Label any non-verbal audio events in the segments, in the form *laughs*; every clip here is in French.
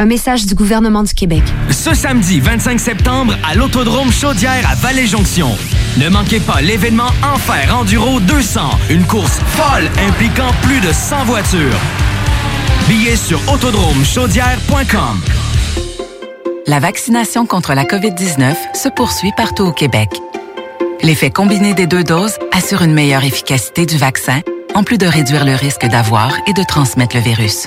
Un message du gouvernement du Québec. Ce samedi 25 septembre à l'Autodrome Chaudière à Vallée-Jonction. Ne manquez pas l'événement Enfer Enduro 200, une course folle impliquant plus de 100 voitures. Billets sur autodromechaudière.com. La vaccination contre la COVID-19 se poursuit partout au Québec. L'effet combiné des deux doses assure une meilleure efficacité du vaccin, en plus de réduire le risque d'avoir et de transmettre le virus.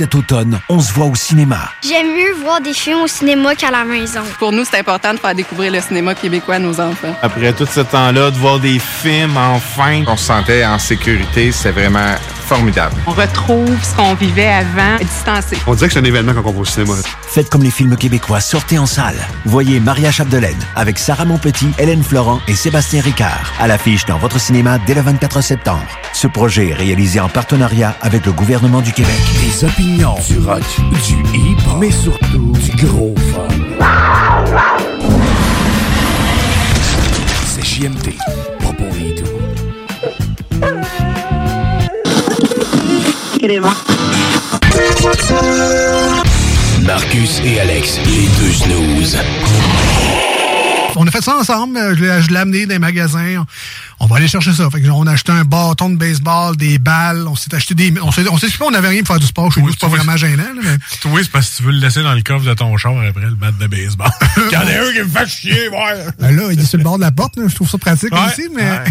Cet automne, on se voit au cinéma. J'aime mieux voir des films au cinéma qu'à la maison. Pour nous, c'est important de faire découvrir le cinéma québécois à nos enfants. Après tout ce temps-là, de voir des films, enfin, on se sentait en sécurité, c'est vraiment formidable. On retrouve ce qu'on vivait avant, distancé. On dirait que c'est un événement quand on va au cinéma. Faites comme les films québécois, sortez en salle. Voyez Maria Chapdelaine avec Sarah Monpetit, Hélène Florent et Sébastien Ricard à l'affiche dans votre cinéma dès le 24 septembre. Ce projet est réalisé en partenariat avec le gouvernement du Québec. Des opinions, du rock, du hip mais surtout du gros fun. C'est JMT, pas pour les doux. Marcus et Alex, les deux snooze. On a fait ça ensemble. euh, Je l'ai amené dans les magasins. On va aller chercher ça. Fait que on a acheté un bâton de baseball, des balles. On s'est acheté des. On s'est expliqué on n'avait rien pour faire du sport chez nous. C'est pas vraiment gênant. là, mais- Oui, c'est parce que tu veux le laisser dans le coffre de ton char après le bat de baseball. *laughs* Il y en a un qui me fait chier, ouais. Ben là, il est sur le bord de la porte. là. Je trouve ça pratique Ouais, aussi, mais. ouais.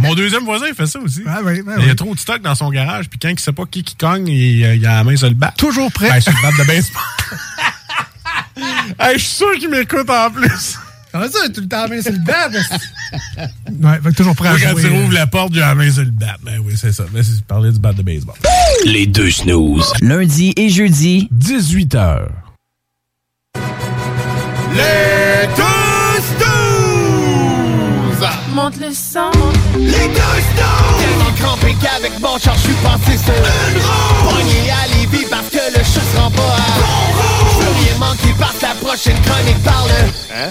Mon deuxième voisin, il fait ça aussi. oui, il y a oui. trop de stock dans son garage, puis quand il sait pas qui qui cogne, il, euh, il a la main sur le bat. Toujours prêt. Ben, sur le bat de baseball. *laughs* Hey, je suis sûr qu'il m'écoute en plus. Comment ça, tout le temps la main sur le bat? *laughs* ouais, fait que toujours prêt à Moi, quand jouer. tu rouvres la porte, a la main sur le bat. Ben oui, c'est ça. Mais c'est parler du bat de baseball. Les deux snooze. Lundi et jeudi, 18h. Les deux snooze! Monte le sang. Les deux snooze! Tellement crampé qu'avec mon char, je suis passé sur une roue. Pogné à Lévis parce que le chat se rend pas à bon Je veux rien manquer parce que la prochaine chronique parle. Hein?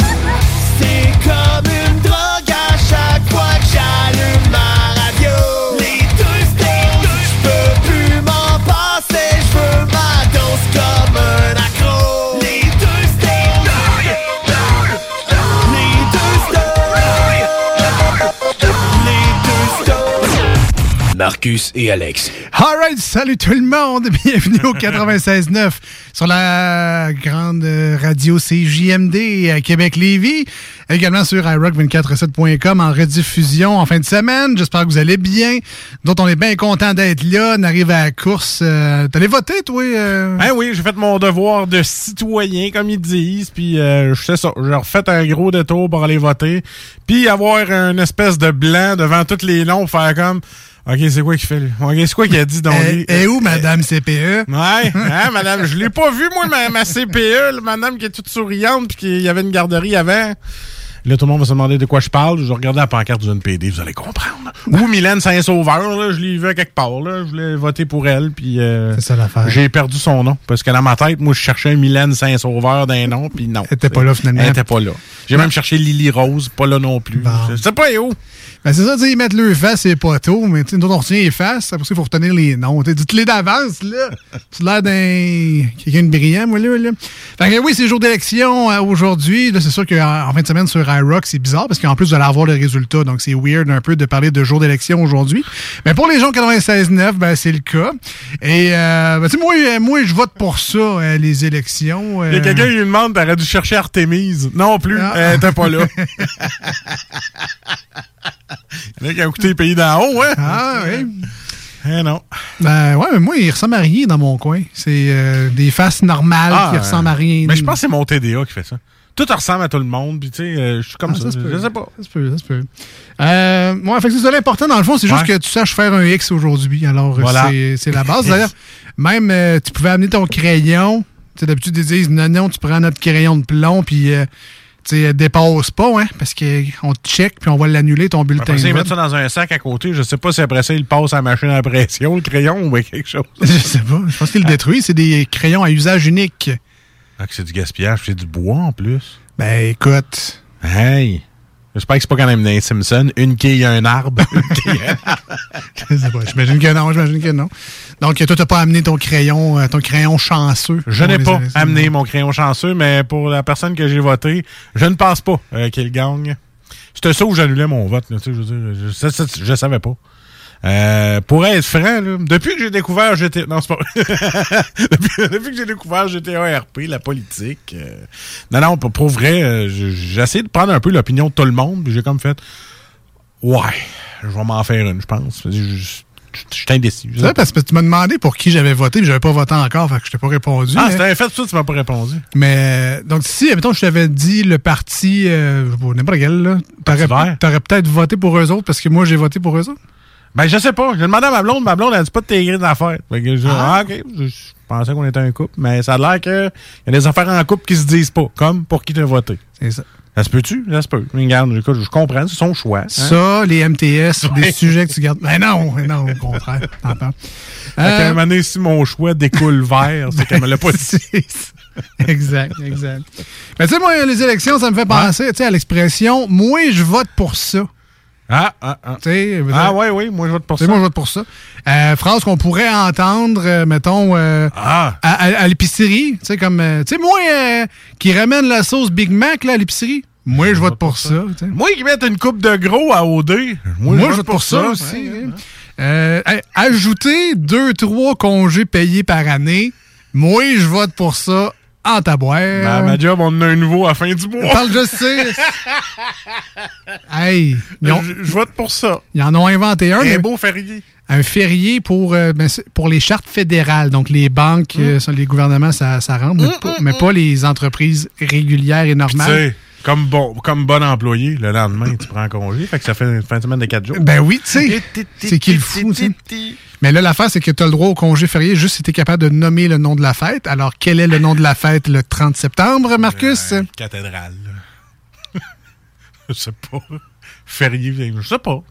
Marcus et Alex. Alright, salut tout le monde, *laughs* bienvenue au 96.9 sur la grande radio CJMD à Québec-Lévis, également sur iRock247.com en rediffusion en fin de semaine. J'espère que vous allez bien. D'autres, on est bien content d'être là. On arrive à la course. Euh, T'allais voter, toi? euh? Hein, oui, j'ai fait mon devoir de citoyen, comme ils disent, puis euh, je sais ça. J'ai refait un gros détour pour aller voter, puis avoir une espèce de blanc devant tous les noms pour faire comme... OK, c'est quoi qu'il fait, lui? OK, c'est quoi qu'il a dit dans lui? Et où, Madame CPE? Ouais, hein, madame, je l'ai pas vu, moi, ma, ma CPE, la madame qui est toute souriante, puis qu'il y avait une garderie avant. Là, tout le monde va se demander de quoi je parle. Je regardais la pancarte du NPD, vous allez comprendre. Ou Mylène Saint-Sauveur, là, je l'ai vu à quelque part, là. Je voulais voter pour elle, puis... euh, C'est ça l'affaire. J'ai perdu son nom, parce que dans ma tête, moi, je cherchais Mylène Saint-Sauveur d'un nom, puis non. Elle était pas là, finalement. Elle était pas là. J'ai même cherché Lily Rose, pas là non plus. Je sais pas où? Ben c'est ça, tu sais, ils mettent le face et pas tôt, mais tu sais, nous autres, on retient les faces, après ça, il faut retenir les noms. Dites-les d'avance, là. Tu l'air d'un. quelqu'un de brillant, moi, là. là. Fait que oui, c'est jour d'élection euh, aujourd'hui. Là, c'est sûr qu'en en fin de semaine sur iRock, c'est bizarre parce qu'en plus, vous allez avoir le résultat. Donc, c'est weird un peu de parler de jour d'élection aujourd'hui. Mais pour les gens 96-9, ben, c'est le cas. Et, euh, ben, tu sais, moi, euh, moi, je vote pour ça, euh, les élections. Il y a euh. quelqu'un qui lui demande, t'aurais dû chercher Artemise. Non plus, Ah. était pas là. *laughs* Il y en a qui ont écouté les pays d'en haut, hein? Ah, oui. Eh non. Ben ouais, mais moi, il ressemble à rien dans mon coin. C'est euh, des faces normales Ah, qui ressemblent à rien. Mais je pense que c'est mon TDA qui fait ça. Tout ressemble à tout le monde, puis tu sais, euh, je suis comme Ah, ça. ça. Je sais pas. Ça se peut, ça se peut. Euh, ouais, fait que c'est ça l'important, dans le fond, c'est juste que tu saches faire un X aujourd'hui. Alors, euh, Voilà. c'est- la base. *laughs* D'ailleurs, même, tu pouvais amener ton crayon. Tu sais, D'habitude, ils disent non, non, tu prends notre crayon de plomb, puis tu sais, dépasse pas, hein, parce qu'on te check, puis on va l'annuler, ton bulletin Après ils mettent ça dans un sac à côté. Je sais pas si après ça, ils passent à la machine à pression, le crayon ou quelque chose. *laughs* Je sais pas. Je pense qu'ils le détruisent. C'est des crayons à usage unique. Ah, que c'est du gaspillage, c'est du bois en plus. Ben, écoute. Hey! J'espère que c'est pas quand même dans les Simpsons. Une quille, un arbre. *laughs* Une quille, un arbre. Je sais pas. J'imagine que non, j'imagine que non. Donc, toi, t'as pas amené ton crayon, euh, ton crayon chanceux. Je n'ai pas amené mon crayon chanceux, mais pour la personne que j'ai voté, je ne pense pas euh, qu'il gagne. C'était ça où j'annulais mon vote. là, tu sais, je, veux dire, je, ça, je savais pas. Euh, pour être franc, là, depuis que j'ai découvert GTA... Non, c'est pas *laughs* depuis, depuis que j'ai découvert GTA RP, la politique... euh, non, non, pour, pour vrai, euh, je- j'ai essayé de prendre un peu l'opinion de tout le monde, puis j'ai comme fait... Ouais, je vais m'en faire une, je pense. Je, suis indécis. Parce que tu m'as demandé pour qui j'avais voté, puis j'avais pas voté encore, fait que je t'ai pas répondu. Ah, mais- c'était un fait, ça, tu m'as pas répondu. Mais, donc, si, mettons, je t'avais dit le parti, euh, n'importe quel, là, t'aurais peut-être voté pour eux autres parce que moi, j'ai voté pour eux autres? Ben, je sais pas. J'ai demandé à ma blonde. Ma blonde, elle dit pas de tes grilles d'affaires. Fait que je Ah. ah, OK. Je, je pensais qu'on était un couple. Mais ça a l'air qu'il y a des affaires en couple qui se disent pas. Comme pour qui t'as voté. C'est ça. Ça se peut-tu? Ça se peut. Mais Regarde, écoute, je comprends. C'est son choix. hein. Ça, les MTS, *laughs* des sujets que tu gardes. Mais non, mais non, au contraire. *laughs* T'en parles. Fait qu'à un Euh, moment donné, si mon choix découle vert, c'est qu'elle me l'a pas *laughs* dit. exact, exact. Mais tu sais, moi, les élections, ça me fait penser tu sais, à l'expression « moi, je vote pour ça ». Ah, ah, ah. Ah, ouais, oui, moi, je vote pour ça. moi, je vote pour ça. Euh, phrase qu'on pourrait entendre, euh, mettons, euh, Ah. à, à- à l'épicerie. Tu sais, comme, euh, tu sais, moi, euh, qui ramène la sauce Big Mac là, à l'épicerie, moi, je vote pour ça. Moi qui mette une coupe de gros à OD, moi, Moi, je vote pour ça aussi. Ouais, hein. Euh, hey, ajouter deux, trois congés payés par année, moi, je vote pour ça en taboire. Ben, ma job, on en a un nouveau à la fin du mois. Parle, je sais. *laughs* hey, ont- Je, je vote pour ça. ils en ont inventé un. Un beau férié. un férié pour, euh, ben, pour les chartes fédérales. Donc, les banques, Mmh. euh, les gouvernements, ça, ça rentre, mais, pas, mais pas les entreprises régulières et normales. Comme bon, comme bon employé, le lendemain, tu prends congé. Fait que ça fait une fin de semaine de 4 jours. Ben oui, tu sais. c'est qu'il fout, tu sais. Mais là, l'affaire, c'est que tu as le droit au congé férié juste si tu es capable de nommer le nom de la fête. Alors, quel est le nom de la fête le 30 septembre, Marcus? Cathédrale. je sais pas. Férié, je sais pas.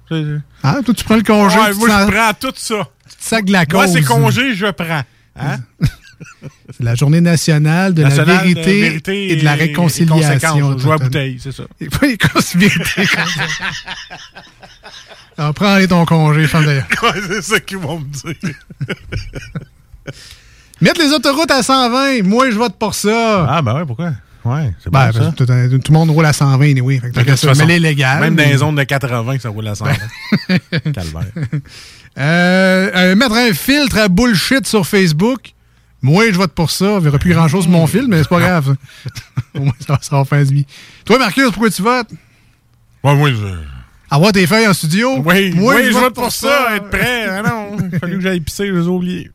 Ah, toi, tu prends le congé. Ouais, moi, je prends tout ça. tu te sacs de la Moi, cause. c'est congé, je prends. Hein? *laughs* *laughs* C'est la journée nationale de la de vérité, vérité et de la et- et réconciliation. à bouteille, c'est ça. Et pas les vérité. Alors, prends aller ton congé, femme d'ailleurs. *laughs* Ouais, c'est ça qu'ils vont me dire. *laughs* Mettre les autoroutes à 120, moi je vote pour ça. Ah, ben ouais, pourquoi? Ouais, c'est Ben, bon, ça. tout, le monde roule à 120, oui. Fait que ça, façon, mais légal. Même dans les zones de 80, ça roule à 100. Calvaire. Euh, euh, mettre un filtre à bullshit sur Facebook. Moi, je vote pour ça. On verra plus grand-chose sur mon fil, mais c'est pas grave. ça. *laughs* Au moins, ça, ça va faire du bien. Toi, Marcus, pourquoi tu votes? Ouais, moi, je... Avoir tes feuilles en studio? Oui, Moi, oui, je vote pour ça, être prêt. Ah non, il fallu que j'aille pisser, je les ai oubliés.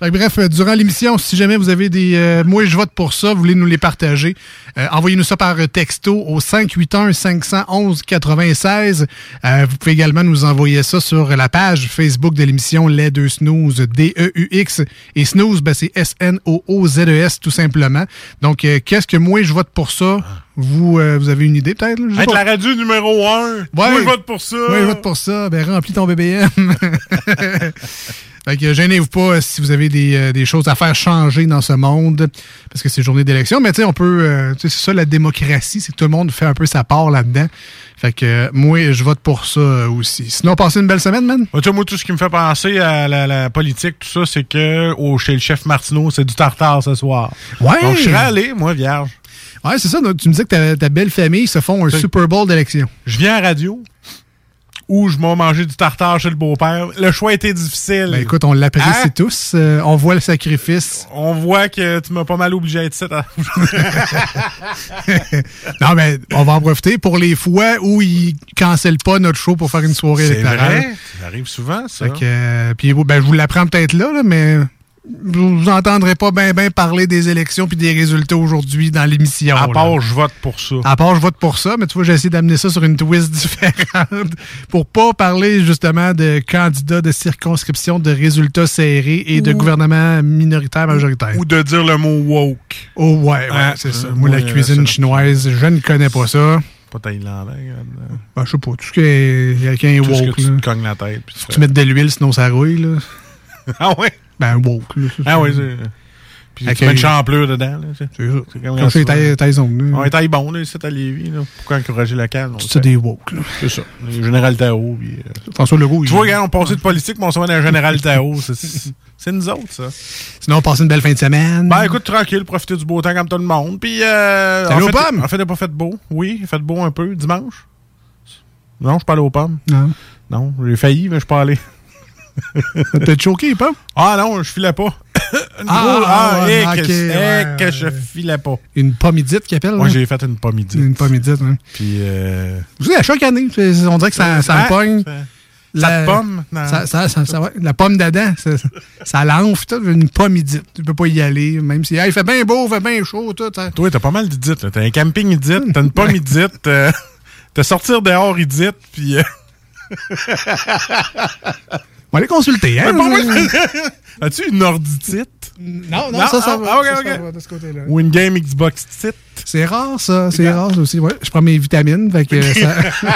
Fait que bref, euh, durant l'émission, si jamais vous avez des euh, moi je vote pour ça, vous voulez nous les partager, euh, envoyez-nous ça par euh, texto au 581 511 96. Euh, vous pouvez également nous envoyer ça sur la page Facebook de l'émission Les Deux Snooze, D-E-U-X. Et Snooze, ben, c'est S-N-O-O-Z-E-S tout simplement. Donc, euh, qu'est-ce que moi je vote pour ça? Vous, euh, vous avez une idée peut-être? là? Être la radio numéro 1. Moi, je vote pour ça. Oui, je vote pour ça. Ben, remplis ton BBM. *laughs* *laughs* fait que gênez-vous pas euh, si vous avez des, euh, des choses à faire changer dans ce monde, parce que c'est journée d'élection. Mais tu sais, on peut. euh, tu sais, c'est ça la démocratie, c'est que tout le monde fait un peu sa part là-dedans. Fait que euh, moi, je vote pour ça euh, aussi. Sinon, passez une belle semaine, man. Sais, moi, tout ce qui me fait penser à la, la politique, tout ça, c'est que au, chez le chef Martineau, c'est du tartare ce soir. Ouais. Donc, je serais allé, moi, vierge. Ouais, c'est ça. donc, Tu me disais que ta, ta belle famille se font un Super Bowl d'élection. Je viens à radio ou je m'en manger du tartare chez le beau-père. Le choix était difficile. Ben écoute, on l'apprécie Hein? tous. Euh, on voit le sacrifice. On voit que tu m'as pas mal obligé à être ça. *laughs* non, mais on va en profiter pour les fois où ils cancellent pas notre show pour faire une soirée électorale. vrai. Ça arrive souvent, ça. Fait que, euh, puis, ben, je vous l'apprends peut-être là, là, mais vous entendrez pas bien ben parler des élections puis des résultats aujourd'hui dans l'émission. À là. part, je vote pour ça. À part, je vote pour ça, mais tu vois, j'ai essayé d'amener ça sur une twist *laughs* différente pour pas parler justement de candidats de circonscription, de résultats serrés et de Ou- gouvernement minoritaire majoritaire. Ou de dire le mot woke. Oh ouais, ouais, Hein? c'est ça. Euh, Moi, la cuisine euh, chinoise, je ne connais pas ça. Pas thaïlandais. regarde. Ben, je sais pas, tout ce qui est, quelqu'un est woke. que tu là. te cognes la tête. Faut que tu mettes de l'huile, sinon ça rouille. Là. *laughs* Ah ouais? Ben, woke. Là, ça, Ah c'est- oui, c'est... Puis Avec tu mets une un- champlure dedans. là, c'est- C'est ça. C'est comme. Taille- là. On est taille bon, là, c'est à Lévis. Là. Pourquoi encourager la canne? Ça des woke. là. C'est ça. Le général Tao. Puis, euh, François Legault. Tu vois, regarde, on passait de politique, mais on se dans le général Tao. C'est- C'est nous autres, ça. Sinon, on passe une belle fin de semaine. Ben écoute, tranquille, profitez du beau temps comme tout le monde. Puis, euh. T'es en fait, pommes? En fait, il n'a pas fait beau. Oui, il fait beau un peu. Dimanche? Non, je suis pas allé aux pommes. Non. Non, j'ai failli, mais je suis pas allé. *laughs* T'as choqué, pas? Ah non, je filais pas. Une *coughs* Ah, grosse- ah, ah, eh, que, eh, ouais, que ouais. je filais pas. Une pommidite qui appelle. Moi, là? j'ai fait une pommidite. Une pommidite, hein. Puis, euh. Vous savez, à chaque année, on dirait que ça, ça me Hein? pogne. Ça- La- ça pomme? Non. Ça, ça, ça- ça- ouais, la pomme d'Adam, ça, *laughs* ça, ça l'enfle, tout, une pommidite. Tu peux pas y aller, même si hey, il fait bien beau, il fait bien chaud, tout. hein. Toi, t'as pas mal d'idites. là. T'as un camping idite, t'as une pomme idite, euh, *laughs* t'as sortir dehors idite, puis... euh, On va aller consulter, hein? *laughs* As-tu une orditite? Non, non, Non? ça, ça Ah, va. ah, ok, ça, ça va de ce côté-là. Ou une game Xbox tite? C'est rare, ça. C'est rare, ça aussi. Ouais, je prends mes vitamines, fait que ça... *laughs*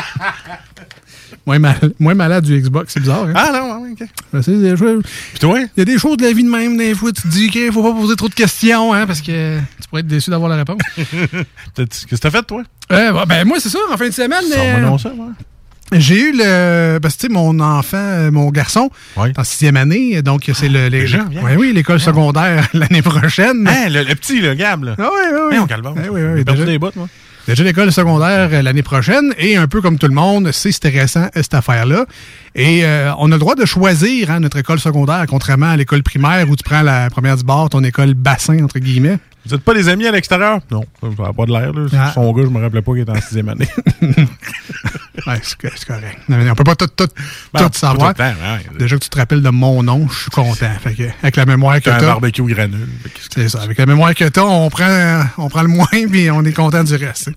moins, mal, moins malade du Xbox, c'est bizarre, hein? Ah non, ok. Ben, c'est des choses- Puis toi? Il y a des choses de la vie de même, des fois, tu te dis qu'il faut pas poser trop de questions, hein, parce que tu pourrais être déçu d'avoir la réponse. *laughs* Qu'est-ce que t'as fait, toi? Euh, bah, ben, moi, c'est ça, en fin de semaine. Euh, ça, ouais. J'ai eu le. Parce que, tu sais, mon enfant, euh, mon garçon, en sixième année, donc c'est le. les- déjà, bien. Ouais, oui, l'école secondaire *laughs* l'année prochaine. Hein, le, le petit, le Gab, là. Ah oui, oui, oui. Hein, on calme. Eh oui, oui, déjà- des bottes, moi. Déjà l'école secondaire euh, l'année prochaine et un peu comme tout le monde, c'est stressant euh, cette affaire-là. Et euh, on a le droit de choisir hein, notre école secondaire, contrairement à l'école primaire où tu prends la première du bord, ton école bassin, entre guillemets. Vous êtes pas des amis à l'extérieur? Non, ça n'a pas de l'air, là. Ah. Son gars, je me rappelais pas qu'il était en sixième année. *laughs* Ouais, c'est co- c'est correct. Non, mais on peut pas tout, tout, Ben, tout savoir. tout temps. Déjà que tu te rappelles de mon nom, je suis content. Fait que, avec la mémoire que T'as un tu barbecue granule. C'est ça. Avec la mémoire que t'as, on prend, on prend le moins *laughs* puis on est content du reste.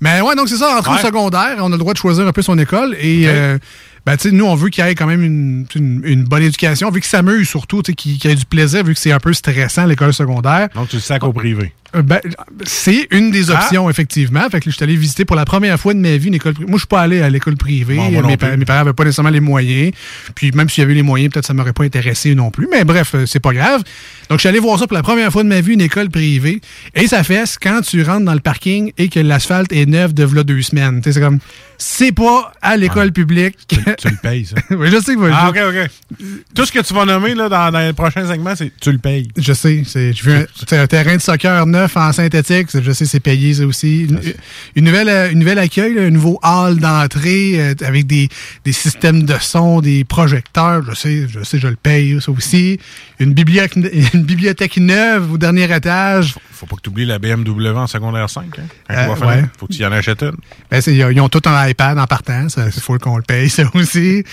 Mais ouais, donc c'est ça, entre Ouais. secondaire, on a le droit de choisir un peu son école et euh, ben, tu sais, nous, on veut qu'il y ait quand même une, une, bonne éducation, vu qu'il s'amuse surtout, qu'il y ait du plaisir, vu que c'est un peu stressant l'école secondaire. Donc, tu le sacs au privé. Euh, Ben, c'est une des Ah. options, effectivement. Fait que je suis allé visiter pour la première fois de ma vie une école privée. Moi, je suis pas allé à l'école privée. Bon, mes, plus. pa- mes parents n'avaient pas nécessairement les moyens. Puis même s'il y avait les moyens, peut-être ça m'aurait pas intéressé non plus. Mais bref, euh, c'est pas grave. Donc, je suis allé voir ça pour la première fois de ma vie, une école privée. Et ça fait quand tu rentres dans le parking et que l'asphalte est neuf de v'là deux semaines. Tu c'est comme, c'est pas à l'école publique Tu le payes, ça. *laughs* oui, je sais que Ah, OK, OK. Tout ce que tu vas nommer là, dans, dans les prochains segments, c'est tu le payes. Je sais. J'ai vu un, c'est un terrain de soccer neuf en synthétique. Je sais, c'est payé, ça aussi. Une, une nouvelle, euh, une nouvelle accueil, là, un nouveau hall d'entrée euh, avec des, des systèmes de son, des projecteurs. Je sais, je sais, je le paye, ça aussi. Une bibliothèque, *laughs* une bibliothèque neuve au dernier étage. Faut pas que tu oublies la BMW en secondaire 5. Hein, quand Euh, tu ouais. Faut que tu y en achètes une. Ben, ils ont tout un iPad en partant, il faut qu'on le paye, ça aussi.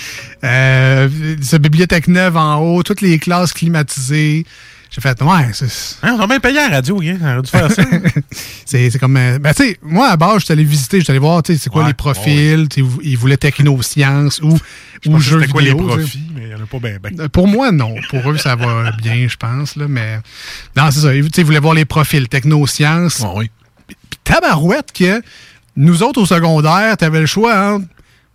Euh, ce bibliothèque neuve en haut, toutes les classes climatisées. J'ai fait, ouais, c'est... Hein, on a bien payé à la radio, hein. On aurait dû faire ça. *laughs* c'est c'est comme. euh, ben, tu sais, moi, à base, je suis allé visiter, je suis allé voir, tu sais, c'est quoi Ouais, les profils. tu sais, Ils voulaient technosciences ou, Je ou jeux quoi les tu profits, mais il y en a pas bien. Ben. Pour moi, non. Pour eux, ça va bien, je pense. Là, mais non, c'est ça. Ils tu sais, ils voulaient voir les profils technosciences. oui. Puis tabarouette que nous autres au secondaire, t'avais le choix entre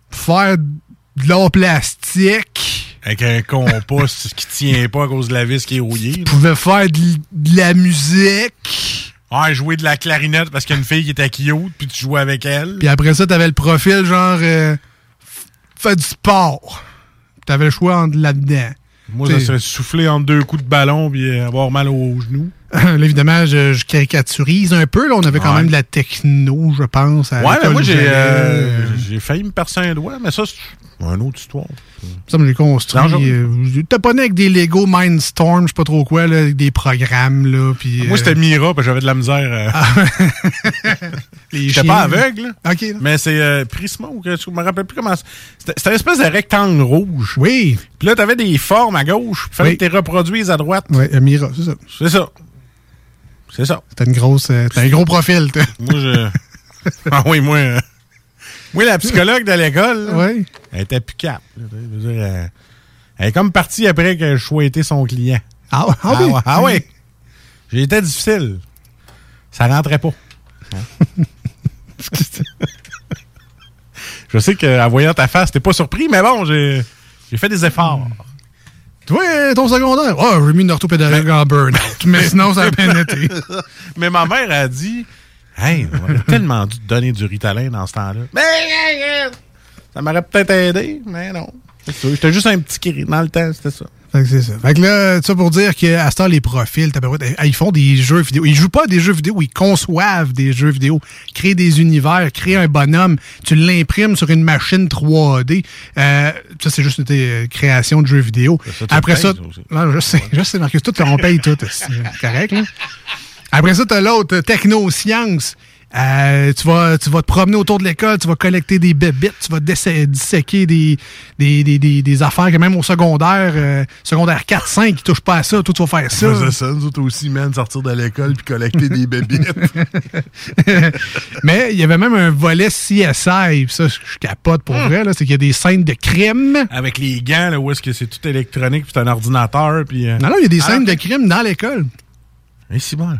faire de l'or plastique, Avec un compost qui tient pas à cause de la vis qui est rouillée. tu pouvais faire de, la musique. Ah, jouer de la clarinette parce qu'il y a une fille qui était cute, puis tu jouais avec elle. Puis après ça, t'avais le profil genre euh, fais du sport. T'avais le choix entre là-dedans. Moi, ça serait souffler en deux coups de ballon puis avoir mal aux genoux. Là, *laughs* évidemment, je, je caricaturise un peu. Là, on avait quand Ouais. même de la techno, je pense. à Ouais, mais moi, j'ai euh, failli me percer un doigt, mais ça, c'est une autre histoire. Ça, j'ai construit. Non, je- euh, T'as pas né avec des Lego Mindstorm, je sais pas trop quoi, là, avec des programmes, là. Puis, Moi, euh, c'était Mira, parce que j'avais de la misère. euh, *laughs* les J'étais pas aveugle, là. Mais c'est Prisma, ou que- je me rappelle plus comment. c'est- C'était une espèce de rectangle rouge. Oui. Puis là, t'avais des formes à gauche. Il fallait Oui. que tu les reproduises à droite. Euh, Mira, c'est ça. C'est ça. C'est ça. T'as une grosse. euh, T'as un gros profil, toi. Moi, je. *laughs* ah oui, moi. euh, Moi, la psychologue de l'école, Ouais. elle était plus cap. elle, elle est comme partie après que je sois été son client. Ah, ah oui? ah oui. J'ai été difficile. Ça rentrait pas. Hein? *laughs* je sais qu'en voyant ta face, t'es pas surpris, mais bon, j'ai j'ai fait des efforts. Euh, ton secondaire? Oh, j'ai mis une orthopédagogue en burn-out. Mais sinon, ça a bien été. *laughs* Mais ma mère a dit Hey, on aurait tellement dû te donner du Ritalin dans ce temps-là. Mais ça m'aurait peut-être aidé, mais non. J'étais juste un petit cri. Dans le temps, c'était ça. Fait que c'est ça. Fait que là, ça pour dire qu'à ce temps, les profils, eh, ils font des jeux vidéo. Ils jouent pas à des jeux vidéo, ils conçoivent des jeux vidéo, créent des univers, créent un bonhomme, tu l'imprimes sur une machine 3D. Euh, ça, c'est juste une euh, création de jeux vidéo. ça, Après ça, non, je sais, je sais, Marcus, tout, on paye tout. C'est correct, là. Après ça, t'as l'autre, technosciences. Euh, tu, vas, tu vas te promener autour de l'école, tu vas collecter des bébites, tu vas disséquer des, des, des, des, des affaires que même au secondaire, euh, secondaire 4, 5, qui touchent pas à ça. Toi, tu vas faire ça. Faisait ça, nous autres aussi, man, sortir de l'école puis collecter des bébites. *laughs* Mais il y avait même un volet CSI, pis ça, je capote pour vrai, là, c'est qu'il y a des scènes de crime. Avec les gants, là, où est-ce que c'est tout électronique, puis c'est un ordinateur, puis... euh, Non, non, il y a des Ah, scènes de crime dans l'école. Et c'est bon.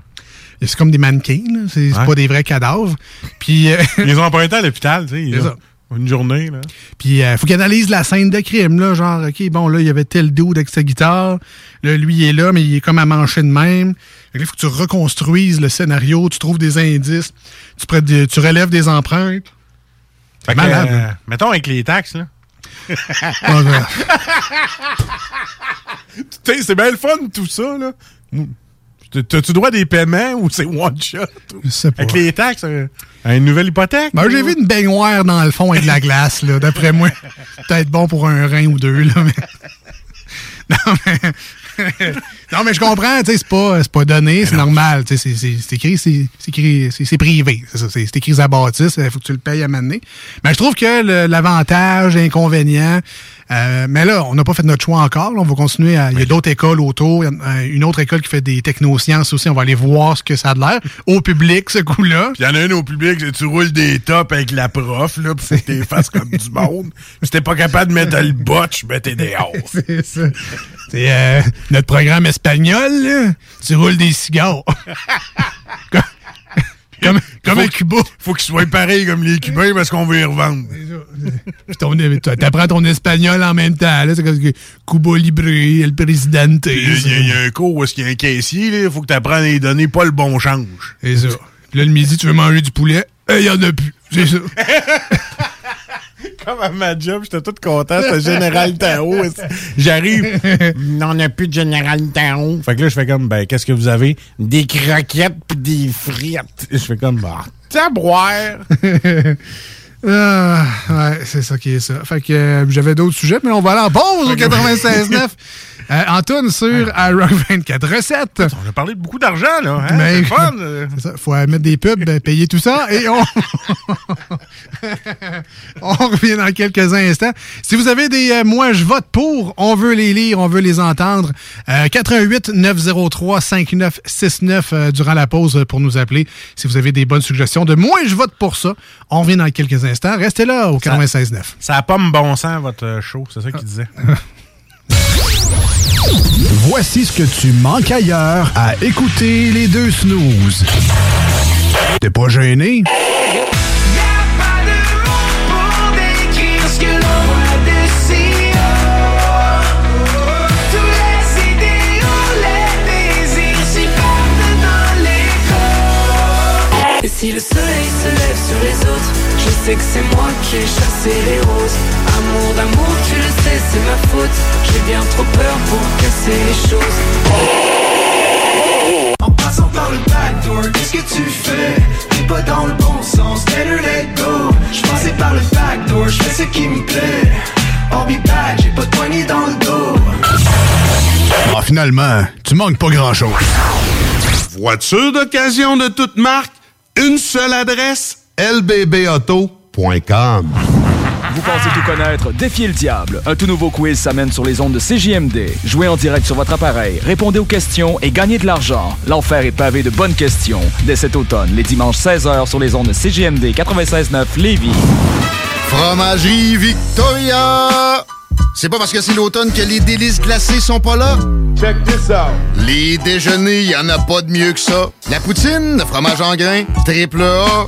C'est comme des mannequins, là. c'est Ouais. pas des vrais cadavres. Puis, euh, *laughs* Ils les ont empruntés à *laughs* l'hôpital, tu sais. ils ont-. Une journée, là. Puis euh, faut qu'il analyse la scène de crime, là, genre, OK, bon, là, il y avait tel dude avec sa guitare, là, lui, il est là, mais il est comme à mancher de même. Il faut que tu reconstruises le scénario, tu trouves des indices, tu, des- tu relèves des empreintes. Fait que, malade, euh, mettons avec les taxes, là. *laughs* C'est bien le fun, tout ça, là. T'as-tu droit à des paiements ou c'est one shot? je sais pas. Avec les taxes, euh, une nouvelle hypothèque? Ben, j'ai vu une baignoire dans le fond avec de la glace, là, d'après moi. Peut-être bon pour un rein ou deux, là, mais... *laughs* Non, mais... *laughs* non, mais je comprends, tu sais, c'est pas, donné, c'est normal, tu sais, c'est- écrit, c'est privé, c'est écrit à bâtisse, il faut que tu le payes à mener. Mais je trouve que l'avantage, l'inconvénient, euh, mais là, on n'a pas fait notre choix encore, là, on va continuer à, il y a d'autres écoles autour, il y a euh, une autre école qui fait des technosciences aussi, on va aller voir ce que ça a de l'air, *laughs* au public, ce coup-là. Il y en a une au public, tu roules des tops avec la prof, là, pis faut que t'es *laughs* fasses comme du monde. Si t'es pas capable de mettre le botch, ben t'es dehors. *laughs* C'est ça. C'est euh, notre programme espagnol, là. Tu roules des cigares. Comme comme, un Cuba. Faut qu'ils soient pareils comme les Cubains parce qu'on veut y revendre. *laughs* Puis T'apprends ton espagnol en même temps. C'est comme que Cuba Libre, El Presidente. Il y, a- un cours où est-ce qu'il y a un caissier, là, faut que t'apprennes à lui donner pas le bon change. C'est ça. Puis là, le midi, tu veux manger du poulet? Il y en a plus. C'est ça. *laughs* *laughs* Comme à ma job, j'étais tout content, c'était Général Tao. J'arrive, on n'a plus de Général Tao. Fait que là, je fais comme, ben, qu'est-ce que vous avez? Des croquettes pis des frites. Je fais comme, bah, t'as boire. *laughs* Ah, ouais, c'est ça qui est ça. Fait que euh, j'avais d'autres sujets, mais on va aller en pause au 96.9. *laughs* Euh, Antoine sur iRock 24 recettes. On a parlé de beaucoup d'argent, là. Hein? Mais- C'est fun. euh. Ça, faut euh, mettre des pubs, ben, payer tout ça et on... *laughs* on revient dans quelques instants. Si vous avez des euh, moi je vote pour, on veut les lire, on veut les entendre. Euh, 88 903 5969 euh, durant la pause pour nous appeler. Si vous avez des bonnes suggestions de moi je vote pour ça, on revient dans quelques instants. Restez là au 96.9. Ça a pas me bon sens, votre euh, show. C'est ça qu'il disait. *laughs* Voici ce que tu manques ailleurs à écouter les deux snooze. T'es pas gêné? Si le soleil se lève sur les autres, je sais que c'est moi qui ai chassé les roses. Amour d'amour, tu le sais, c'est ma faute. J'ai bien trop peur pour casser les choses. En passant par le backdoor, qu'est-ce que tu fais? T'es pas dans le bon sens, better let go Je passais par le backdoor, je fais ce qui me plaît I'll be back, j'ai pas de poignée dans le dos Ah, finalement, tu manques pas grand-chose. Voiture d'occasion de toute marque, une seule adresse, lbbauto.com. Vous pensez tout connaître? Défiez le diable. Un tout nouveau quiz s'amène sur les ondes de CJMD. Jouez en direct sur votre appareil, répondez aux questions et gagnez de l'argent. L'enfer est pavé de bonnes questions. Dès cet automne, les dimanches 16h sur les ondes de CJMD 96.9 Lévis. Fromagerie Victoria! C'est pas parce que c'est l'automne que les délices glacées sont pas là? Check this out! Les déjeuners, y en a pas de mieux que ça. La poutine, le fromage en grains, triple A.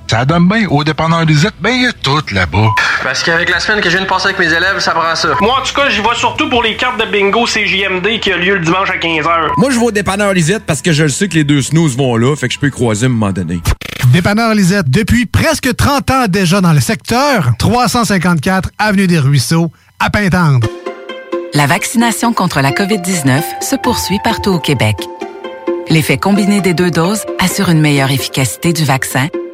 Ça donne bien au dépanneur Lisette, ben il y a tout là-bas. Parce qu'avec la semaine que je viens de passer avec mes élèves, ça prend ça. Moi, en tout cas, j'y vais surtout pour les cartes de bingo CJMD qui a lieu le dimanche à 15h. Moi, je vais au dépanneur Lisette parce que je le sais que les deux snooze vont là, fait que je peux y croiser à un moment donné. Dépanneur Lisette, depuis presque 30 ans déjà dans le secteur, 354 Avenue des Ruisseaux, à Pintendre. La vaccination contre la COVID-19 se poursuit partout au Québec. L'effet combiné des deux doses assure une meilleure efficacité du vaccin,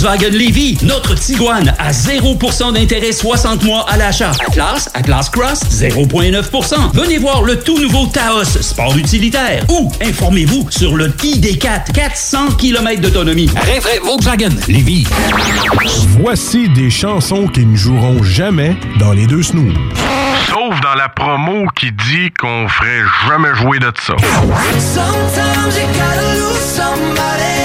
Volkswagen Lévy, notre Tiguan à 0% d'intérêt 60 mois à l'achat. Atlas, Atlas Cross, 0,9%. Venez voir le tout nouveau Taos, sport utilitaire. Ou informez-vous sur le ID4, 400 km d'autonomie. Rinfraie Volkswagen Lévy. Voici des chansons qui ne joueront jamais dans les deux snooze. Sauf dans la promo qui dit qu'on ferait jamais jouer de ça. Sometimes you gotta lose somebody